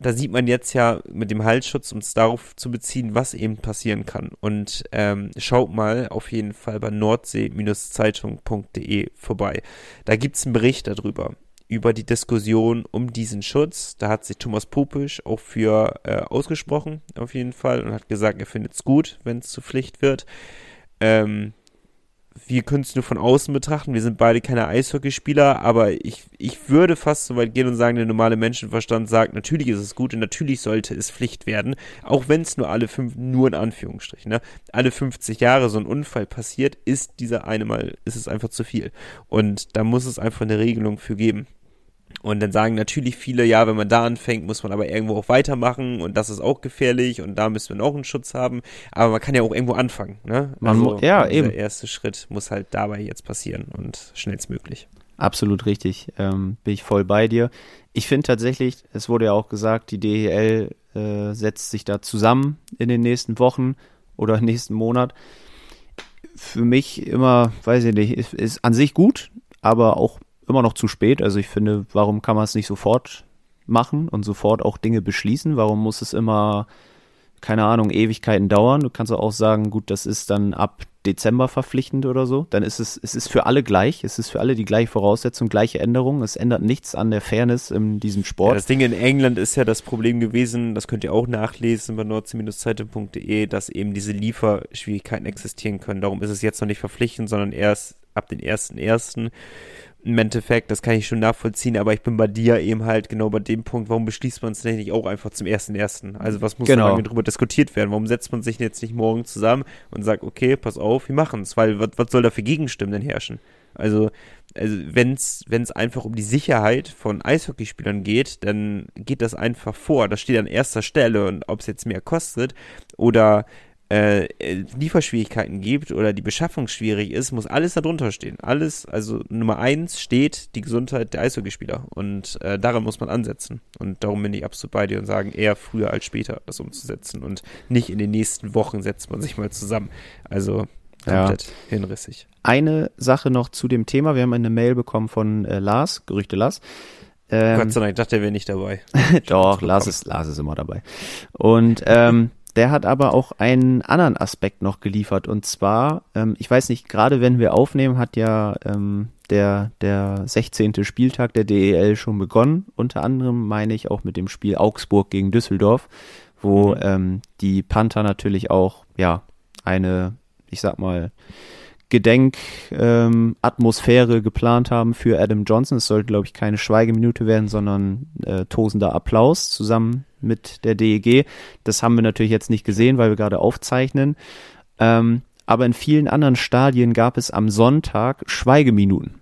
da sieht man jetzt ja mit dem Halsschutz, um es darauf zu beziehen, was eben passieren kann. Und ähm, schaut mal auf jeden Fall bei nordsee-zeitung.de vorbei. Da gibt es einen Bericht darüber, über die Diskussion um diesen Schutz. Da hat sich Thomas Popisch auch für äh, ausgesprochen, auf jeden Fall, und hat gesagt, er findet es gut, wenn es zur Pflicht wird. Ähm, wir können es nur von außen betrachten. Wir sind beide keine Eishockeyspieler, aber ich, ich würde fast so weit gehen und sagen, der normale Menschenverstand sagt, natürlich ist es gut und natürlich sollte es Pflicht werden, auch wenn es nur alle fünf, nur in Anführungsstrichen, ne, alle 50 Jahre so ein Unfall passiert, ist dieser eine Mal, ist es einfach zu viel. Und da muss es einfach eine Regelung für geben. Und dann sagen natürlich viele, ja, wenn man da anfängt, muss man aber irgendwo auch weitermachen und das ist auch gefährlich und da müssen wir auch einen Schutz haben. Aber man kann ja auch irgendwo anfangen. Ne? Man also, ja, eben. Der erste Schritt muss halt dabei jetzt passieren und schnellstmöglich. Absolut richtig. Ähm, bin ich voll bei dir. Ich finde tatsächlich, es wurde ja auch gesagt, die DEL äh, setzt sich da zusammen in den nächsten Wochen oder nächsten Monat. Für mich immer, weiß ich nicht, ist, ist an sich gut, aber auch immer noch zu spät. Also ich finde, warum kann man es nicht sofort machen und sofort auch Dinge beschließen? Warum muss es immer, keine Ahnung, Ewigkeiten dauern? Du kannst auch sagen, gut, das ist dann ab Dezember verpflichtend oder so. Dann ist es, es ist für alle gleich. Es ist für alle die gleiche Voraussetzung, gleiche Änderungen. Es ändert nichts an der Fairness in diesem Sport. Ja, das Ding in England ist ja das Problem gewesen, das könnt ihr auch nachlesen bei nordsee-zeitung.de, dass eben diese Lieferschwierigkeiten existieren können. Darum ist es jetzt noch nicht verpflichtend, sondern erst ab den 1.1 im Endeffekt, das kann ich schon nachvollziehen, aber ich bin bei dir eben halt genau bei dem Punkt, warum beschließt man es denn nicht auch einfach zum ersten ersten? Also was muss genau. darüber diskutiert werden? Warum setzt man sich jetzt nicht morgen zusammen und sagt, okay, pass auf, wir machen es, weil was, was soll da für Gegenstimmen denn herrschen? Also, also wenn es einfach um die Sicherheit von Eishockeyspielern geht, dann geht das einfach vor. Das steht an erster Stelle und ob es jetzt mehr kostet oder äh, Lieferschwierigkeiten gibt oder die Beschaffung schwierig ist, muss alles darunter stehen. Alles, also Nummer eins steht die Gesundheit der Eishockeyspieler und äh, daran muss man ansetzen. Und darum bin ich absolut bei dir und sagen, eher früher als später das umzusetzen und nicht in den nächsten Wochen setzt man sich mal zusammen. Also komplett ja. hinrissig. Eine Sache noch zu dem Thema. Wir haben eine Mail bekommen von äh, Lars, Gerüchte Lars. Ähm, Gott sei Dank, ich dachte, er wäre nicht dabei. Doch, Lars ist, Lars ist immer dabei. Und ähm, der hat aber auch einen anderen Aspekt noch geliefert. Und zwar, ähm, ich weiß nicht, gerade wenn wir aufnehmen, hat ja ähm, der, der 16. Spieltag der DEL schon begonnen. Unter anderem meine ich auch mit dem Spiel Augsburg gegen Düsseldorf, wo mhm. ähm, die Panther natürlich auch, ja, eine, ich sag mal, Gedenkatmosphäre ähm, geplant haben für Adam Johnson. Es sollte, glaube ich, keine Schweigeminute werden, sondern äh, tosender Applaus zusammen mit der DEG. Das haben wir natürlich jetzt nicht gesehen, weil wir gerade aufzeichnen. Ähm, aber in vielen anderen Stadien gab es am Sonntag Schweigeminuten.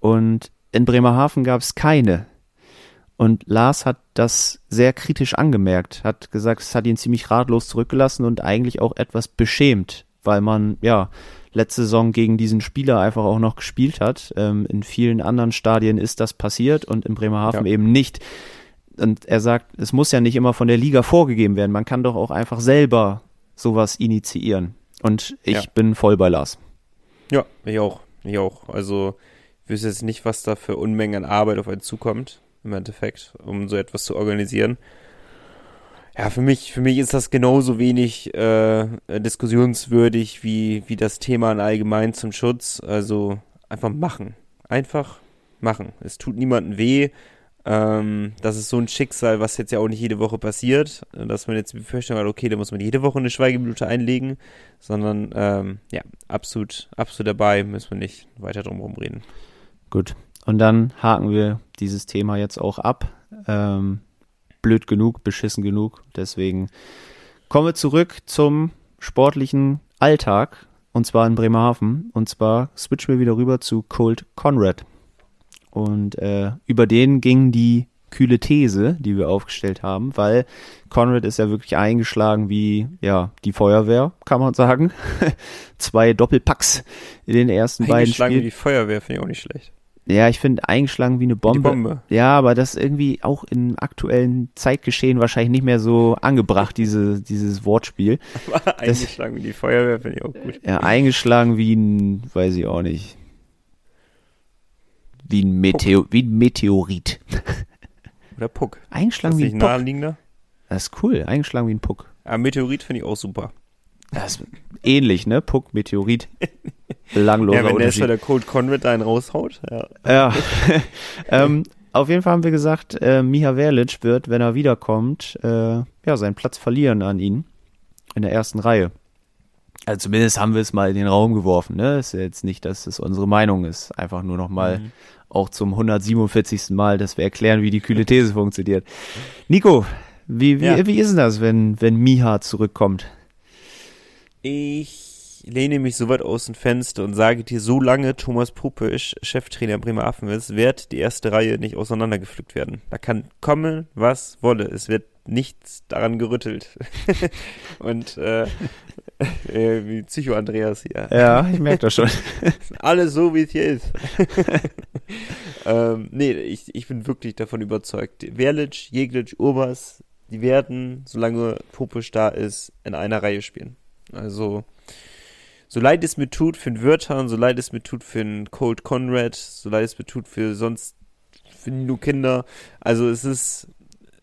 Und in Bremerhaven gab es keine. Und Lars hat das sehr kritisch angemerkt, hat gesagt, es hat ihn ziemlich ratlos zurückgelassen und eigentlich auch etwas beschämt, weil man, ja, letzte Saison gegen diesen Spieler einfach auch noch gespielt hat. Ähm, in vielen anderen Stadien ist das passiert und in Bremerhaven ja. eben nicht und er sagt, es muss ja nicht immer von der Liga vorgegeben werden. Man kann doch auch einfach selber sowas initiieren. Und ich Ja. bin voll bei Lars. Ja, ich auch. Ich auch. Also, ich wüsste jetzt nicht, was da für Unmengen an Arbeit auf einen zukommt, im Endeffekt, um so etwas zu organisieren. Ja, für mich, für mich ist das genauso wenig äh, diskussionswürdig wie, wie das Thema in allgemein zum Schutz. Also einfach machen. Einfach machen. Es tut niemandem weh. Ähm, das ist so ein Schicksal, was jetzt ja auch nicht jede Woche passiert, äh, dass man jetzt die Befürchtung hat, okay, da muss man jede Woche eine Schweigeminute einlegen, sondern ähm, ja, absolut, absolut dabei, müssen wir nicht weiter drum reden. Gut. Und dann haken wir dieses Thema jetzt auch ab. Ähm, blöd genug, beschissen genug. Deswegen kommen wir zurück zum sportlichen Alltag. Und zwar in Bremerhaven. Und zwar switchen wir wieder rüber zu Colt Conrad. Und äh, über den ging die kühle These, die wir aufgestellt haben, weil Conrad ist ja wirklich eingeschlagen wie ja die Feuerwehr, kann man sagen. Zwei Doppelpacks in den ersten beiden Eingeschlagen wie Spielen. die Feuerwehr finde ich auch nicht schlecht. Ja, ich finde eingeschlagen wie eine Wie Bombe. die Bombe. Ja, aber das ist irgendwie auch im aktuellen Zeitgeschehen wahrscheinlich nicht mehr so angebracht, diese, dieses Wortspiel. Eingeschlagen wie die Feuerwehr finde ich auch gut. Ja, eingeschlagen wie ein, weiß ich auch nicht. Wie ein, Meteo wie ein Meteorit. Oder Puck. Ist Eingeschlagen das wie ein Puck. naheliegender? Das ist cool, eingeschlagen wie ein Puck. Aber Meteorit finde ich auch super. Das ist ähnlich, ne? Puck, Meteorit. Belangloser ja, wenn der jetzt der Cold da einen raushaut. Ja. Ja. ähm, auf jeden Fall haben wir gesagt, äh, Miha Verlic wird, wenn er wiederkommt, äh, ja, seinen Platz verlieren an ihn in der ersten Reihe. Also zumindest haben wir es mal in den Raum geworfen. Ne? Ist ja jetzt nicht, dass es unsere Meinung ist. Einfach nur noch mal Mhm. auch zum 147. Mal, dass wir erklären, wie die kühle These funktioniert. Nico, wie, wie, Ja. wie ist denn das, wenn, wenn Miha zurückkommt? Ich lehne mich so weit aus dem Fenster und sage dir, solange Thomas Pupisch Cheftrainer Bremerhaven ist, wird die erste Reihe nicht auseinandergepflückt werden. Da kann kommen, was wolle. Es wird nichts daran gerüttelt. und äh, äh, wie Psycho Andreas hier. Ja, ich merke das schon. Alles so, wie es hier ist. ähm, nee, ich, ich bin wirklich davon überzeugt. Verlic, Jeglic, Urbas, die werden, solange Popisch da ist, in einer Reihe spielen. Also, so leid es mir tut für den Wörtern, so leid es mir tut für den Cold Conrad, so leid es mir tut für sonst, für Nino Kinder. Also, es ist,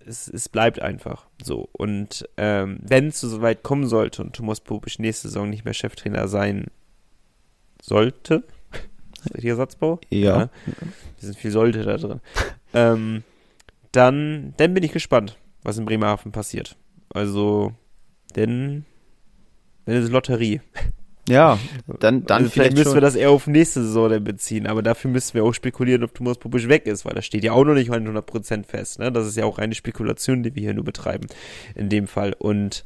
es, es bleibt einfach so. Und ähm, wenn es so weit kommen sollte und Thomas Popisch nächste Saison nicht mehr Cheftrainer sein sollte, richtiger Satzbau? Ja. Wir sind viel sollte da drin. ähm, dann, dann bin ich gespannt, was in Bremerhaven passiert. Also, denn, dann ist es Lotterie. Ja, dann, dann also vielleicht vielleicht müssen schon. wir das eher auf nächste Saison dann beziehen, aber dafür müssen wir auch spekulieren, ob Thomas Pupisch weg ist, weil das steht ja auch noch nicht 100% fest. Ne? Das ist ja auch reine Spekulation, die wir hier nur betreiben, in dem Fall. Und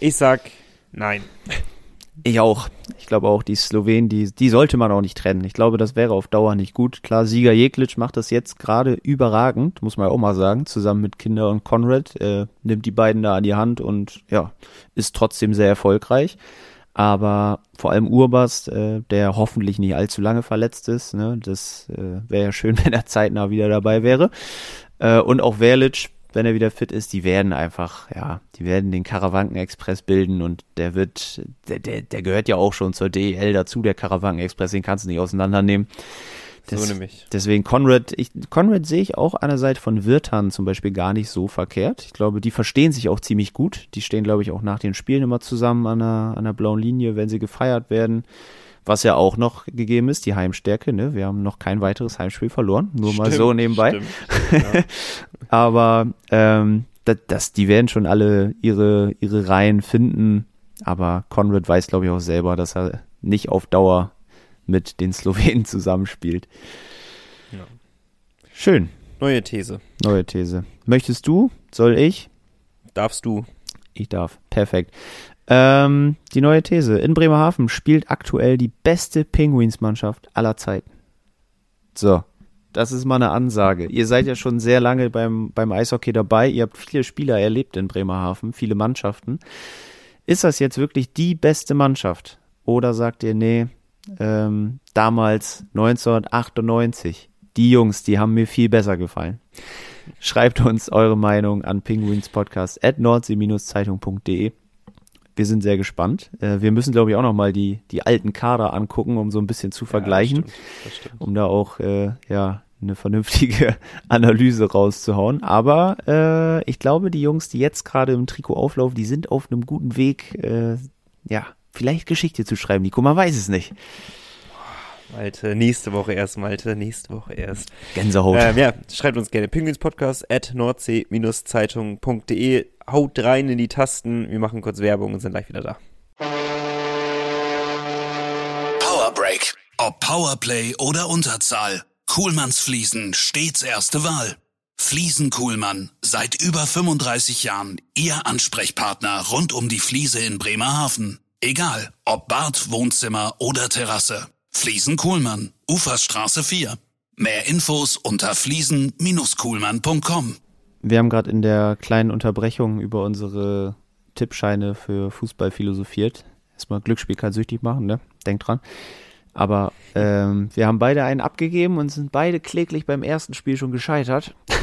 ich sag nein. Ich auch. Ich glaube auch, die Slowenen, die, die sollte man auch nicht trennen. Ich glaube, das wäre auf Dauer nicht gut. Klar, Sieger Jeklic macht das jetzt gerade überragend, muss man ja auch mal sagen, zusammen mit Kinder und Konrad. Äh, nimmt die beiden da an die Hand und ja, ist trotzdem sehr erfolgreich. Aber vor allem Urbas, äh, der hoffentlich nicht allzu lange verletzt ist, ne? das äh, wäre ja schön, wenn er zeitnah wieder dabei wäre. Äh, und auch Verlic, wenn er wieder fit ist, die werden einfach, ja, die werden den Karawanken-Express bilden und der wird, der, der, der gehört ja auch schon zur DEL dazu, der Karawanken-Express, den kannst du nicht auseinandernehmen. Das- so nämlich. Deswegen Conrad, ich, Conrad sehe ich auch einerseits von Wirtan zum Beispiel gar nicht so verkehrt. Ich glaube, die verstehen sich auch ziemlich gut. Die stehen, glaube ich, auch nach den Spielen immer zusammen an der, an der blauen Linie, wenn sie gefeiert werden. Was ja auch noch gegeben ist, die Heimstärke, ne? Wir haben noch kein weiteres Heimspiel verloren, nur mal Stimmt, so nebenbei. stimmt. Ja. Aber ähm, das, das, die werden schon alle ihre, ihre Reihen finden. Aber Conrad weiß, glaube ich, auch selber, dass er nicht auf Dauer mit den Slowenen zusammenspielt. Ja. Schön. Neue These. Neue These. Möchtest du? Soll ich? Darfst du? Ich darf. Perfekt. Ähm, die neue These. In Bremerhaven spielt aktuell die beste Penguins-Mannschaft aller Zeiten. So. Das ist mal eine Ansage. Ihr seid ja schon sehr lange beim, beim Eishockey dabei. Ihr habt viele Spieler erlebt in Bremerhaven, viele Mannschaften. Ist das jetzt wirklich die beste Mannschaft? Oder sagt ihr, nee, ähm, damals 1998, die Jungs, die haben mir viel besser gefallen. Schreibt uns eure Meinung an penguinspodcast at nordsee-zeitung.de. Wir sind sehr gespannt. Äh, wir müssen, glaube ich, auch noch mal die, die alten Kader angucken, um so ein bisschen zu vergleichen, Ja, das stimmt, das stimmt. um da auch äh, ja eine vernünftige Analyse rauszuhauen. Aber äh, ich glaube, die Jungs, die jetzt gerade im Trikot auflaufen, die sind auf einem guten Weg, äh, ja, vielleicht Geschichte zu schreiben. Nico, man weiß es nicht. Malte, nächste Woche erst, Malte, nächste Woche erst. Gänsehaut. Ähm, ja, schreibt uns gerne penguinspodcast at nordsee-zeitung.de. Haut rein in die Tasten. Wir machen kurz Werbung und sind gleich wieder da. Power Break. Ob Powerplay oder Unterzahl. Kuhlmanns Fliesen stets erste Wahl. Fliesen Kuhlmann. Seit über 35 Jahren Ihr Ansprechpartner rund um die Fliese in Bremerhaven. Egal, ob Bad, Wohnzimmer oder Terrasse. Fliesen Kuhlmann. Uferstraße 4. Mehr Infos unter fliesen-kuhlmann.com. Wir haben gerade in der kleinen Unterbrechung über unsere Tippscheine für Fußball philosophiert. Erstmal Glücksspiel kann süchtig machen, ne? Denkt dran. Aber ähm, wir haben beide einen abgegeben und sind beide kläglich beim ersten Spiel schon gescheitert.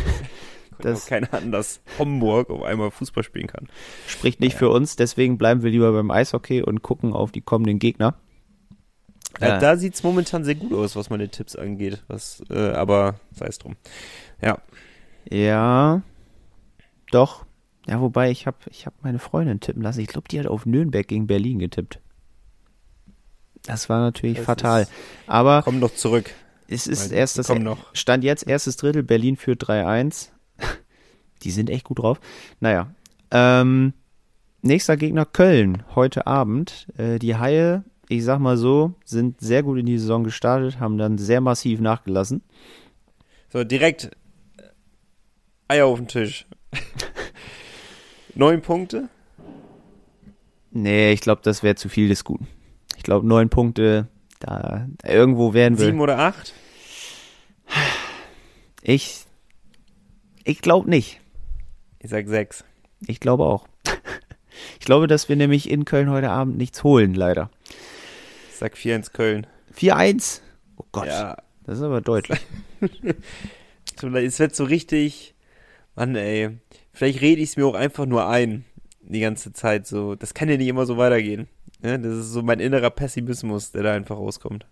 Das Das- keine Ahnung, dass Homburg auf einmal Fußball spielen kann. Spricht nicht für uns, deswegen bleiben wir lieber beim Eishockey und gucken auf die kommenden Gegner. Ja. Äh, Da sieht's momentan sehr gut aus, was meine Tipps angeht. Was, äh, aber sei es drum. Ja, Ja, doch. Ja, wobei ich habe ich hab meine Freundin tippen lassen. Ich glaube, die hat auf Nürnberg gegen Berlin getippt. Das war natürlich Das fatal. Aber komm doch zurück. es ist Weil erst das. Stand jetzt erstes Drittel, Berlin führt 3-1. Die sind echt gut drauf. Naja. Ähm, nächster Gegner Köln, heute Abend. Äh, die Haie, ich sag mal so, sind sehr gut in die Saison gestartet, haben dann sehr massiv nachgelassen. So, direkt äh, Eier auf den Tisch. Neun Punkte? Nee, ich glaube, das wäre zu viel des Guten. Ich glaube, neun Punkte, da irgendwo werden wir. Sieben oder acht? Ich, ich glaube nicht. Ich sag sechs. Ich glaube auch. Ich glaube, dass wir nämlich in Köln heute Abend nichts holen, leider. Ich sag vier ins Köln. 4-1. Oh Gott, Ja, das ist aber deutlich. es wird so richtig. Mann, ey. Vielleicht rede ich es mir auch einfach nur ein. Die ganze Zeit so. Das kann ja nicht immer so weitergehen. Ne? Das ist so mein innerer Pessimismus, der da einfach rauskommt.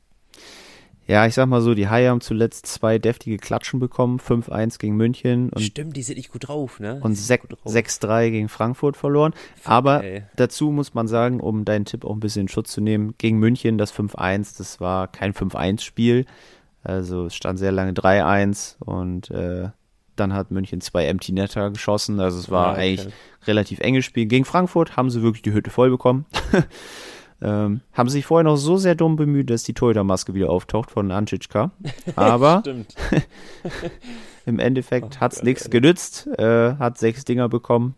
Ja, ich sag mal so, die Haie haben zuletzt zwei deftige Klatschen bekommen. 5-1 gegen München und, Stimmt, die sind nicht gut drauf, ne? und Die sind sek- gut drauf. 6-3 gegen Frankfurt verloren. Aber ey. dazu muss man sagen, um deinen Tipp auch ein bisschen in Schutz zu nehmen, gegen München das 5-1, das war kein 5-1-Spiel. Also es stand sehr lange 3-1 und äh, dann hat München zwei Empty Netter geschossen. Also es war Ah, okay. eigentlich relativ enges Spiel. Gegen Frankfurt haben sie wirklich die Hütte voll bekommen. ähm, haben sich vorher noch so sehr dumm bemüht, dass die Torhütermaske wieder auftaucht von Ancicka. Aber im Endeffekt Oh hat's Gott, nichts genützt, äh, hat sechs Dinger bekommen.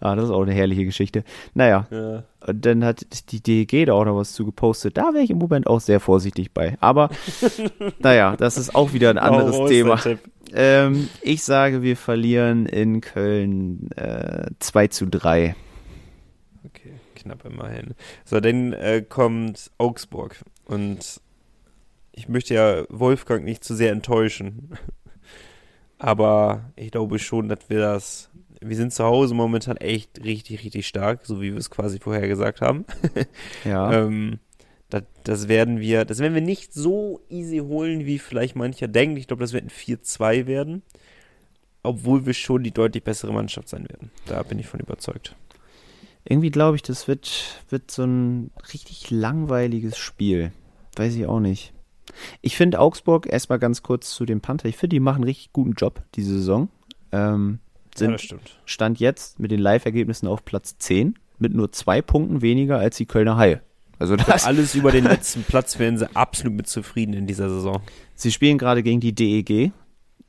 ah, das ist auch eine herrliche Geschichte. Naja, Ja. und dann hat die DEG da auch noch was zu gepostet. Da wäre ich im Moment auch sehr vorsichtig bei. Aber naja, das ist auch wieder ein anderes raus, Thema. Ähm, ich sage, wir verlieren in Köln äh, 2 zu 3. Okay, knapp immerhin. So, dann äh, kommt Augsburg. Und ich möchte ja Wolfgang nicht zu sehr enttäuschen. Aber ich glaube schon, dass wir das. Wir sind zu Hause momentan echt richtig, richtig stark, so wie wir es quasi vorher gesagt haben. Ja. Ähm, das, das werden wir, das werden wir nicht so easy holen, wie vielleicht mancher denkt. Ich glaube, das wird ein 4-2 werden. Obwohl wir schon die deutlich bessere Mannschaft sein werden. Da bin ich von überzeugt. Irgendwie glaube ich, das wird, wird so ein richtig langweiliges Spiel. Weiß ich auch nicht. Ich finde Augsburg, erstmal ganz kurz zu dem Panther, ich finde, die machen einen richtig guten Job diese Saison. Ähm, Ja, sind stimmt. Stand jetzt mit den Live-Ergebnissen auf Platz 10 mit nur zwei Punkten weniger als die Kölner Haie. Also das, Alles über den letzten Platz wären sie absolut mit zufrieden in dieser Saison. sie spielen gerade gegen die DEG,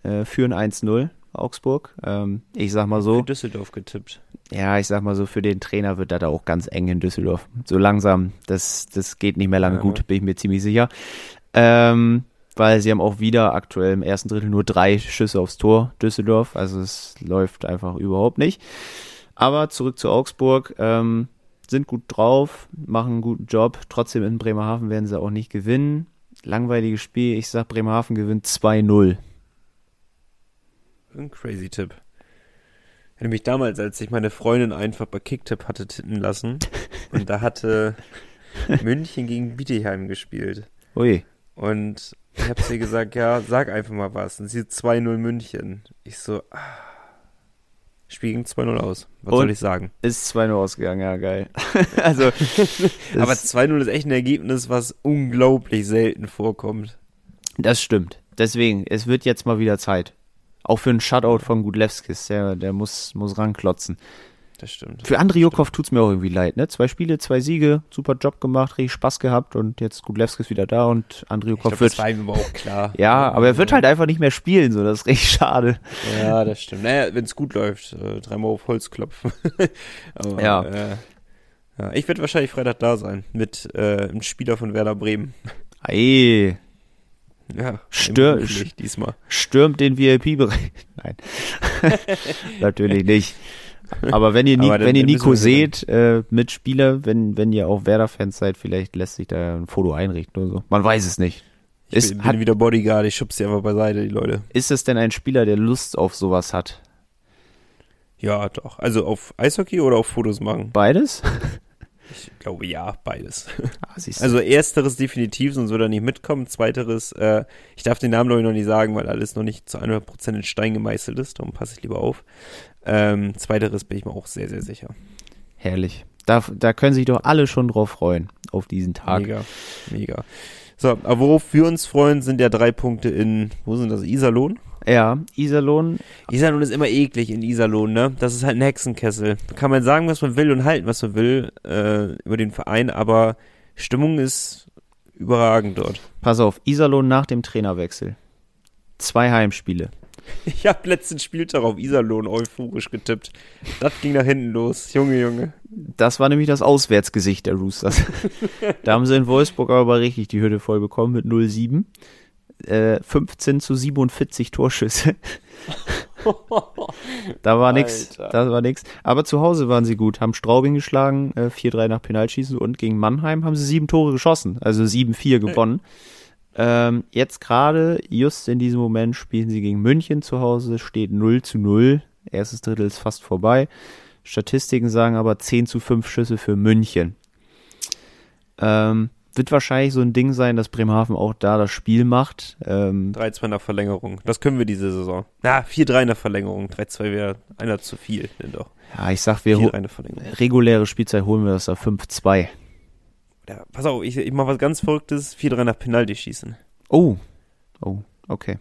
äh, führen 1-0 Augsburg. Ähm, ich sag mal Für so, Düsseldorf getippt. ja, ich sag mal so, für den Trainer wird das auch ganz eng in Düsseldorf. So langsam, das, das geht nicht mehr lange Ja, gut, bin ich mir ziemlich sicher. Ähm, weil sie haben auch wieder aktuell im ersten Drittel nur drei Schüsse aufs Tor, Düsseldorf. Also es läuft einfach überhaupt nicht. Aber zurück zu Augsburg. Ähm, sind gut drauf, machen einen guten Job. Trotzdem in Bremerhaven werden sie auch nicht gewinnen. Langweiliges Spiel. Ich sag, Bremerhaven gewinnt 2-0. Ein crazy Tipp. Hätte mich damals, als ich meine Freundin einfach bei Kicktipp hatte tippen lassen und da hatte München gegen Bietigheim gespielt. Ui. Und ich habe sie gesagt, ja, sag einfach mal was. Und sie 2-0 München. Ich so, ah. Spiel ging 2-0 aus. Was Und? soll ich sagen? Ist 2-0 ausgegangen, ja, geil. also, Aber das, 2-0 ist echt ein Ergebnis, was unglaublich selten vorkommt. das stimmt. Deswegen, es wird jetzt mal wieder Zeit. Auch für einen Shutout von Gudlewskis, der, der muss, muss ranklotzen. Das stimmt. Für André Jokov tut's mir auch irgendwie leid, ne? Zwei Spiele, zwei Siege, super Job gemacht, richtig Spaß gehabt und jetzt Gudlewskis wieder da und André Ich Jokov glaub, wird. das war ihm aber auch klar. Ja, aber er wird halt einfach nicht mehr spielen, so, das ist richtig schade. Ja, das stimmt. Naja, wenn es gut läuft, äh, dreimal auf Holz klopfen. aber, Ja. Äh, ja. Ich werde wahrscheinlich Freitag da sein mit äh, einem Spieler von Werder Bremen. Ey, Ja, beruflich diesmal. stürmt den VIP-Bereich. Nein, natürlich nicht. Aber wenn ihr, Ni wenn ihr Nico seht, äh, Mitspieler, wenn, wenn ihr auch Werder-Fans seid, vielleicht lässt sich da ein Foto einrichten oder so. Man weiß es nicht. Ich Ist, bin, hat, bin wieder Bodyguard, ich schubse sie einfach beiseite, die Leute. ist es denn ein Spieler, der Lust auf sowas hat? Ja, doch. Also auf Eishockey oder auf Fotos machen? Beides? Ich glaube ja, beides. Ah. Also ersteres definitiv, sonst würde er nicht mitkommen. Zweiteres, äh, ich darf den Namen glaube ich noch nicht sagen, weil alles noch nicht zu 100% in Stein gemeißelt ist. Darum passe ich lieber auf. Ähm, zweiteres bin ich mir auch sehr, sehr sicher. Herrlich. Da, da können sich doch alle schon drauf freuen, auf diesen Tag. Mega, mega. So, aber worauf wir uns freuen, sind ja drei Punkte in, wo sind das, Iserlohn? Ja, Iserlohn, Iserlohn ist immer eklig in Iserlohn, ne? Das ist halt ein Hexenkessel. Kann man sagen, was man will und halten, was man will äh, über den Verein, aber Stimmung ist überragend dort. pass auf, Iserlohn nach dem Trainerwechsel. Zwei Heimspiele. Ich habe letzten Spieltag auf Iserlohn euphorisch getippt. Das ging nach hinten los. Junge, Junge. Das war nämlich das Auswärtsgesicht der Roosters. da haben sie in Wolfsburg aber richtig die Hütte voll bekommen mit 0-7. Äh, 15 zu 47 Torschüsse. da war nix, Alter. da war nix. Aber zu Hause waren sie gut, haben Straubing geschlagen, äh, 4-3 nach Penalschießen und gegen Mannheim haben sie sieben Tore geschossen, also 7-4 gewonnen. Ähm, jetzt gerade, just in diesem Moment, spielen sie gegen München zu Hause, steht 0 zu 0. Erstes Drittel ist fast vorbei. Statistiken sagen aber 10 zu 5 Schüsse für München. Ähm, wird wahrscheinlich so ein Ding sein, dass Bremerhaven auch da das Spiel macht. Ähm, 3-2 nach Verlängerung. Das können wir diese Saison. Na, 4-3 nach Verlängerung. 3-2 wäre einer zu viel. Denn doch. ja, ich sag, wir ho- 4-3 nach Verlängerung. reguläre Spielzeit holen wir das da 5-2. Ja, pass auf, ich, ich mach was ganz Verrücktes. 4-3 nach Penalty schießen. Oh. Oh, okay.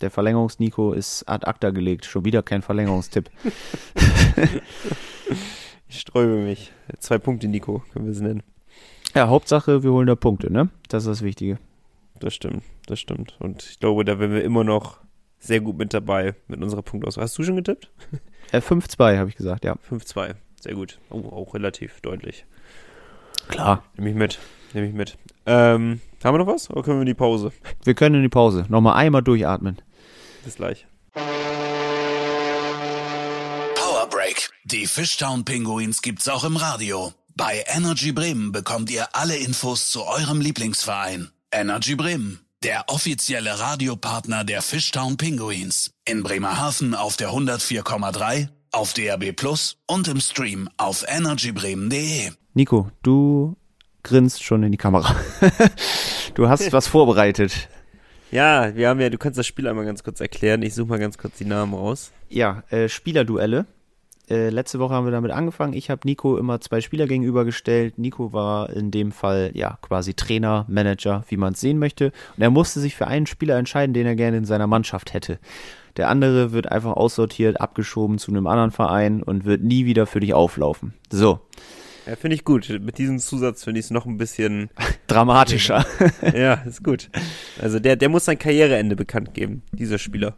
Der Verlängerungs-Nico ist ad acta gelegt. Schon wieder kein Verlängerungstipp. Ich sträube mich. Zwei Punkte, Nico, können wir sie nennen. Ja, Hauptsache, wir holen da Punkte, ne? Das ist das Wichtige. Das stimmt, das stimmt. Und ich glaube, da wären wir immer noch sehr gut mit dabei mit unserer Punktauswahl. Hast du schon getippt? Äh, 5-2, habe ich gesagt, ja. 5-2. Sehr gut. Oh, auch relativ deutlich. Klar. Nehme ich mit. Nehme ich mit. Ähm, haben wir noch was? Oder können wir in die Pause? Wir können in die Pause. Nochmal einmal durchatmen. Bis gleich. Power Break. Die Fishtown Pinguins gibt's auch im Radio. Bei Energy Bremen bekommt ihr alle Infos zu eurem Lieblingsverein. Energy Bremen, der offizielle Radiopartner der Fishtown Pinguins. In Bremerhaven auf der 104,3, auf DAB Plus und im Stream auf energybremen.de. Nico, du grinst schon in die Kamera. du hast was vorbereitet. Ja, wir haben ja, du kannst das Spiel einmal ganz kurz erklären. Ich suche mal ganz kurz die Namen raus. Ja, äh, Spielerduelle. Äh, letzte Woche haben wir damit angefangen. Ich habe Nico immer zwei Spieler gegenübergestellt. Nico war in dem Fall ja quasi Trainer, Manager, wie man es sehen möchte. Und er musste sich für einen Spieler entscheiden, den er gerne in seiner Mannschaft hätte. Der andere wird einfach aussortiert, abgeschoben zu einem anderen Verein und wird nie wieder für dich auflaufen. So, Ja, finde ich gut. Mit diesem Zusatz finde ich es noch ein bisschen, dramatischer. ja, ist gut. Also der, der muss sein Karriereende bekannt geben, dieser Spieler.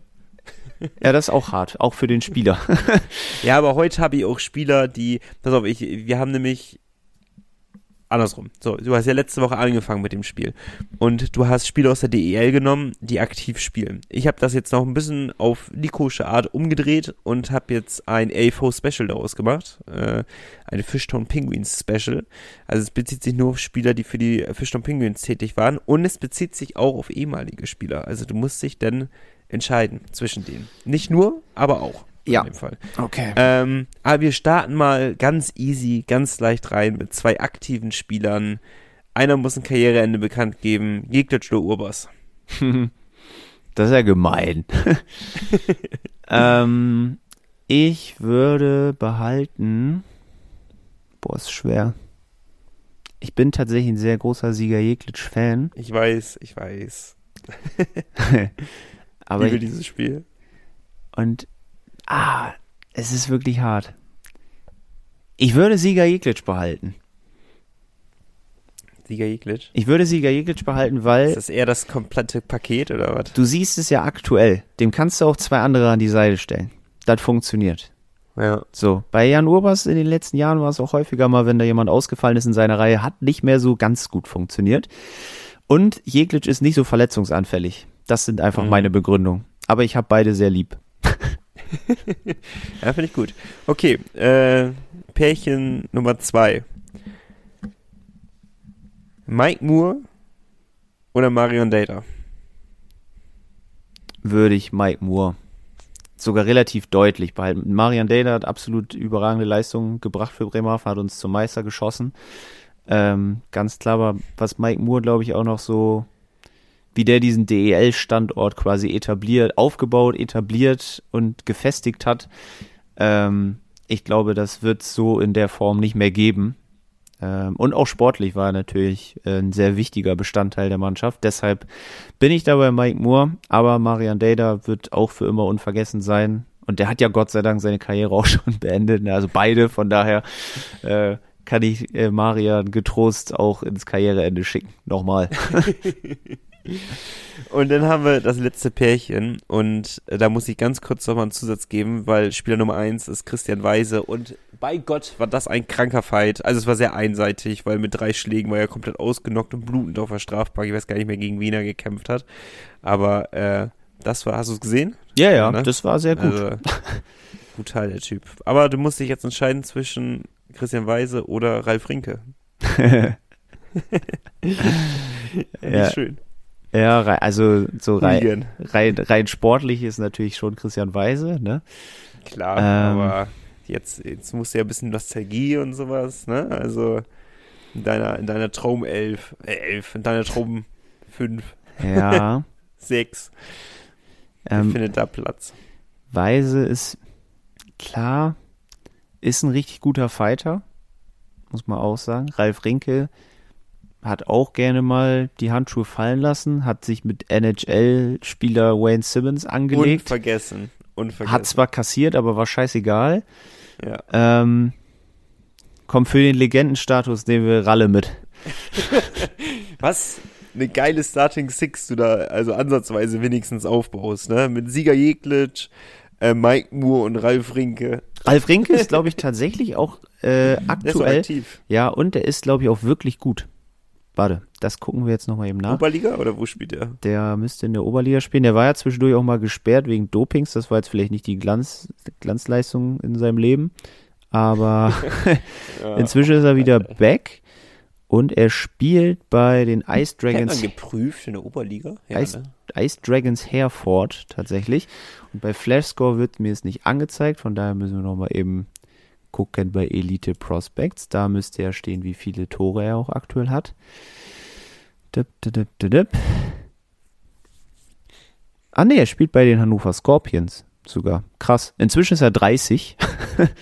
ja, das ist auch hart, auch für den Spieler. Ja, aber heute habe ich auch Spieler, die, pass auf, ich, wir haben nämlich andersrum. So, du hast ja letzte Woche angefangen mit dem Spiel. Und du hast Spieler aus der DEL genommen, die aktiv spielen. Ich habe das jetzt noch ein bisschen auf Nikosche Art umgedreht und habe jetzt ein AFO Special daraus gemacht. Äh, eine Fishtown Penguins Special. Also es bezieht sich nur auf Spieler, die für die Fishtown Penguins tätig waren. Und es bezieht sich auch auf ehemalige Spieler. Also du musst dich dann entscheiden zwischen denen. Nicht nur, aber auch. Ja. In dem Fall. Okay. Ähm, aber wir starten mal ganz easy, ganz leicht rein mit zwei aktiven Spielern. Einer muss ein Karriereende bekannt geben. Oder Urbas. Das ist ja gemein. ähm, ich würde behalten. Boah, ist schwer. Ich bin tatsächlich ein sehr großer Sieger Jeglitsch-Fan. Ich weiß, ich weiß. Aber ich liebe ich, dieses Spiel. und ah, es ist wirklich hart. Ich würde Sieger Jeglitsch behalten. Sieger Jeglic. Ich würde Sieger Jeglitsch behalten, weil Ist das eher das komplette Paket oder was? du siehst es ja aktuell. Dem kannst du auch zwei andere an die Seite stellen. Das funktioniert. Ja. So, bei Jan Urbas in den letzten Jahren war es auch häufiger mal, wenn da jemand ausgefallen ist in seiner Reihe, hat nicht mehr so ganz gut funktioniert. Und Jeglitsch ist nicht so verletzungsanfällig. Das sind einfach Mhm. meine Begründungen. Aber ich habe beide sehr lieb. Ja, finde ich gut. Okay, äh, Pärchen Nummer zwei. Mike Moore oder Marion Data? Würde ich Mike Moore sogar relativ deutlich behalten. Marian Data hat absolut überragende Leistungen gebracht für Bremerhaven, hat uns zum Meister geschossen. Ähm, ganz klar, aber was Mike Moore, glaube ich, auch noch so, wie der diesen DEL-Standort quasi etabliert, aufgebaut, etabliert und gefestigt hat. Ähm, ich glaube, das wird es so in der Form nicht mehr geben. Ähm, und auch sportlich war er natürlich äh, ein sehr wichtiger Bestandteil der Mannschaft. Deshalb bin ich da bei Mike Moore, aber Marian Data wird auch für immer unvergessen sein. Und der hat ja Gott sei Dank seine Karriere auch schon beendet. ne? Also beide, von daher äh, kann ich äh, Marian getrost auch ins Karriereende schicken. Nochmal. Und dann haben wir das letzte Pärchen und äh, da muss ich ganz kurz nochmal einen Zusatz geben, weil Spieler Nummer eins ist Christian Weise und bei Gott war das ein kranker Fight. Also es war sehr einseitig, weil mit drei Schlägen war er komplett ausgenockt und blutend auf der Strafbank. Ich weiß gar nicht mehr, gegen wen er gekämpft hat. Aber äh, das war, hast du es gesehen? Ja, ja, ne? das war sehr gut. Also, brutal der Typ. Aber du musst dich jetzt entscheiden zwischen Christian Weise oder Ralf Rinke. Ja. Nicht schön. Ja, also so rein, rein, rein sportlich ist natürlich schon Christian Weise, ne? Klar, Ähm. aber jetzt, jetzt musst du ja ein bisschen Nostalgie und sowas, ne? Also in deiner, in deiner Traumelf, äh, elf, in deiner Traum fünf, Ja. sechs, ähm, findet da Platz. Weise ist klar, ist ein richtig guter Fighter, muss man auch sagen. Ralf Rinke hat auch gerne mal die Handschuhe fallen lassen, hat sich mit NHL-Spieler Wayne Simmons angelegt, Unvergessen. Unvergessen. hat zwar kassiert, aber war scheißegal. ja. Ähm, kommt für den Legendenstatus nehmen wir Ralle mit. Was eine geile Starting Six du da also ansatzweise wenigstens aufbaust, ne? Mit Sieger Jeglitsch, äh, Mike Moore und Ralf Rinke. Ralf Rinke ist, glaube ich, tatsächlich auch äh, Der ist so aktuell. aktiv. Ja, und der ist, glaube ich, auch wirklich gut. Warte, das gucken wir jetzt nochmal eben nach. Oberliga oder wo spielt er? Der müsste in der Oberliga spielen. Der war ja zwischendurch auch mal gesperrt wegen Dopings. Das war jetzt vielleicht nicht die Glanz, Glanzleistung in seinem Leben. Aber Ja. inzwischen ist er wieder back. Und er spielt bei den Ice Hat man Dragons, geprüft in der Oberliga? Ja, Ice, ne? Ice Dragons Hereford tatsächlich. Und bei Flashscore wird mir es nicht angezeigt. Von daher müssen wir nochmal eben gucken bei Elite Prospects. Da müsste ja stehen, wie viele Tore er auch aktuell hat. Dip, dip, dip. Ah nee, er spielt bei den Hannover Scorpions sogar. Krass. Inzwischen ist er 30.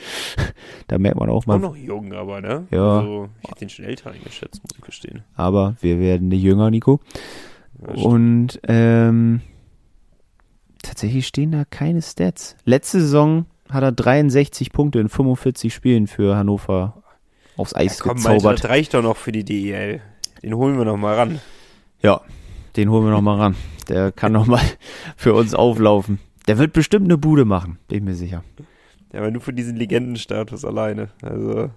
da merkt man auch Auch mal. noch jung, aber, ne? Ja. Also, ich hätte den schon älter eingeschätzt, muss ich gestehen. Aber wir werden nicht jünger, Nico. Ja. Und ähm, tatsächlich stehen da keine Stats. Letzte Saison hat er 63 Punkte in 45 Spielen für Hannover aufs Eis ja, komm, gezaubert. das reicht doch noch für die DEL. Den holen wir noch mal ran. Ja, den holen wir noch mal ran. Der kann noch mal für uns auflaufen. Der wird bestimmt eine Bude machen, bin ich mir sicher. Ja, aber nur für diesen Legendenstatus alleine. Also,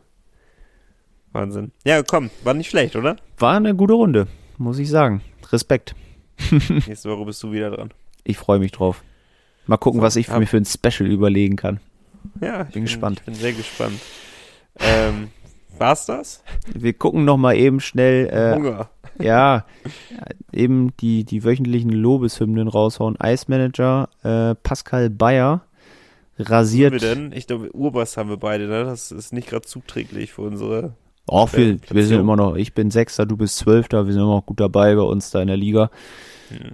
Wahnsinn. Ja, komm, war nicht schlecht, oder? War eine gute Runde, muss ich sagen. Respekt. Nächste Woche bist du wieder dran. Ich freue mich drauf. Mal gucken, was ich mir für ein Special überlegen kann. Ja, ich Bin gespannt. Ich bin sehr gespannt. Ähm, war's das? Wir gucken noch mal eben schnell, äh, Hunger. ja, eben die, die wöchentlichen Lobeshymnen raushauen. Ice Manager, äh, Pascal Bayer Was rasiert. wir denn? Ich glaube, Urbass haben wir beide, ne? Das ist nicht gerade zuträglich für unsere. Oh, wir, wir sind immer noch, ich bin Sechster, du bist Zwölfter, wir sind immer noch gut dabei bei uns da in der Liga.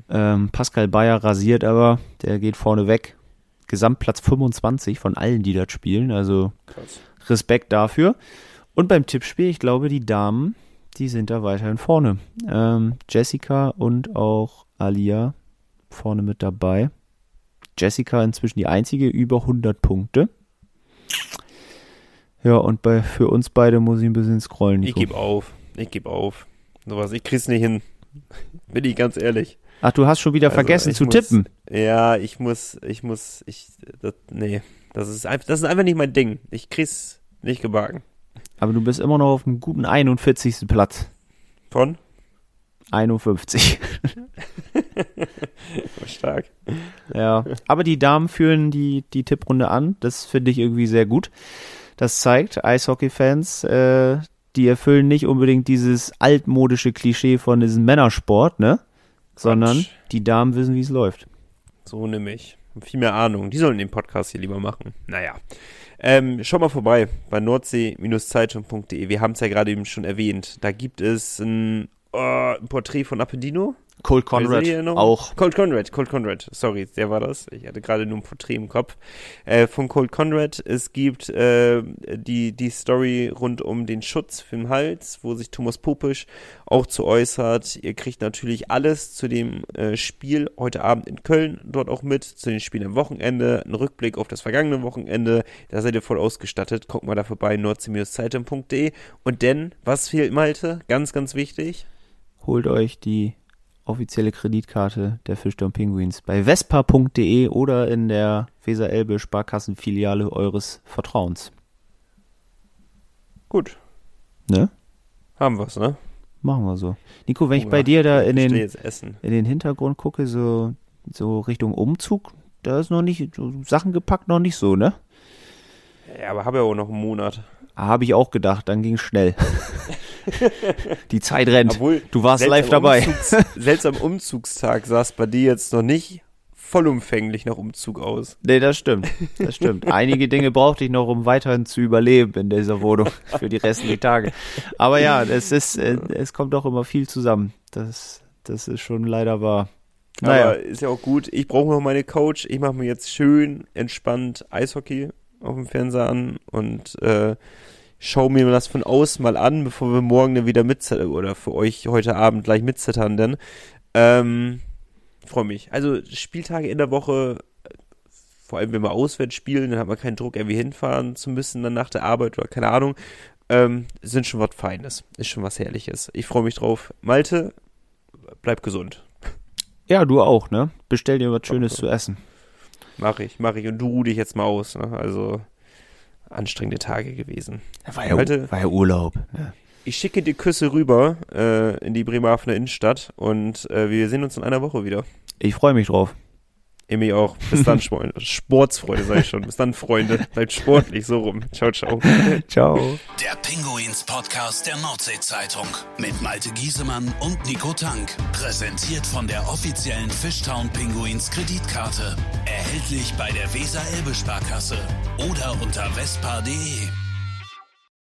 Ähm, Pascal Bayer rasiert aber, der geht vorne weg. Gesamtplatz 25 von allen, die dort spielen, also Krass. Respekt dafür. Und beim Tippspiel, ich glaube, die Damen, die sind da weiterhin vorne. Ähm, Jessica und auch Alia vorne mit dabei. Jessica inzwischen die einzige über 100 Punkte. Ja, und bei, für uns beide muss ich ein bisschen scrollen. Ich Nico. gebe auf. Ich gebe auf. Sowas, ich krieg's nicht hin. Bin ich ganz ehrlich. Ach, du hast schon wieder Also, vergessen ich zu muss- tippen. Ja, ich muss, ich muss, ich, das, nee. Das ist, einfach, das ist einfach nicht mein Ding. Ich krieg's nicht gebacken. Aber du bist immer noch auf einem guten 41. Platz. Von? 51. Stark. Ja, aber die Damen führen die, die Tipprunde an. Das finde ich irgendwie sehr gut. Das zeigt, Eishockey-Fans, äh, die erfüllen nicht unbedingt dieses altmodische Klischee von diesem Männersport, ne? Sondern die Damen wissen, wie es läuft. So nämlich. Viel mehr Ahnung. Die sollen den Podcast hier lieber machen. Naja. Ähm, schau mal vorbei bei nordsee-zeitung.de. Wir haben es ja gerade eben schon erwähnt. Da gibt es ein, oh, ein Porträt von Appendino. Colt Conrad auch. Colt Conrad, Colt Conrad. Sorry, der war das. Ich hatte gerade nur ein Porträt im Kopf. Äh, von Colt Conrad. Es gibt äh, die, die Story rund um den Schutz für den Hals, wo sich Thomas Popisch auch zu äußert. Ihr kriegt natürlich alles zu dem äh, Spiel heute Abend in Köln dort auch mit, zu den Spielen am Wochenende, ein Rückblick auf das vergangene Wochenende. Da seid ihr voll ausgestattet. Guckt mal da vorbei, nordsee-zeitung.de. Und denn, was fehlt Malte? Ganz, ganz wichtig. Holt euch die offizielle Kreditkarte der Fischdom Penguins bei vespa.de oder in der Weser-Elbe Sparkassenfiliale eures Vertrauens. Gut, Ne? haben wir's, ne? Machen wir so. Nico, wenn ich Hunger. bei dir da in Ich den, in den Hintergrund gucke, so, so Richtung Umzug, da ist noch nicht, so Sachen gepackt noch nicht so, ne? Ja, aber habe ja auch noch einen Monat. Habe ich auch gedacht, dann ging schnell. Die Zeit rennt. Obwohl, du warst live dabei. Umzugs, selbst am Umzugstag sah es bei dir jetzt noch nicht vollumfänglich nach Umzug aus. Nee, das stimmt. Das stimmt. Einige Dinge brauchte ich noch, um weiterhin zu überleben in dieser Wohnung für die restlichen Tage. Aber ja, es ist, äh, es kommt doch immer viel zusammen. Das, das ist schon leider wahr. Naja, Aber ist ja auch gut. Ich brauche noch meine Couch. Ich mache mir jetzt schön entspannt Eishockey auf dem Fernseher an und äh, schau mir das von außen mal an, bevor wir morgen dann wieder mitzittern oder für euch heute Abend gleich mitzittern denn. Ähm, freue mich. Also Spieltage in der Woche, vor allem wenn wir auswärts spielen, dann hat man keinen Druck, irgendwie hinfahren zu müssen dann nach der Arbeit oder keine Ahnung. Ähm, sind schon was Feines. Ist schon was Herrliches. Ich freue mich drauf. Malte, bleib gesund. ja, du auch, ne? Bestell dir was Schönes zu essen. Mach ich, mach ich. Und du ruh dich jetzt mal aus. Ne? Also anstrengende Tage gewesen. War ja, Heute- war ja Urlaub. Ja. Ich schicke dir Küsse rüber äh, in die Bremerhavener Innenstadt und äh, wir sehen uns in einer Woche wieder. Ich freue mich drauf. Emi auch. Bis dann, Schmo- Sportsfreunde, sag ich schon. Bis dann, Freunde. Bleibt sportlich, so rum. Ciao, ciao. Ciao. Der Pinguins Podcast der Nordsee-Zeitung mit Malte Giesemann und Nico Tank. Präsentiert von der offiziellen Fishtown Pinguins Kreditkarte. Erhältlich bei der Weser-Elbe-Sparkasse oder unter vespa.de.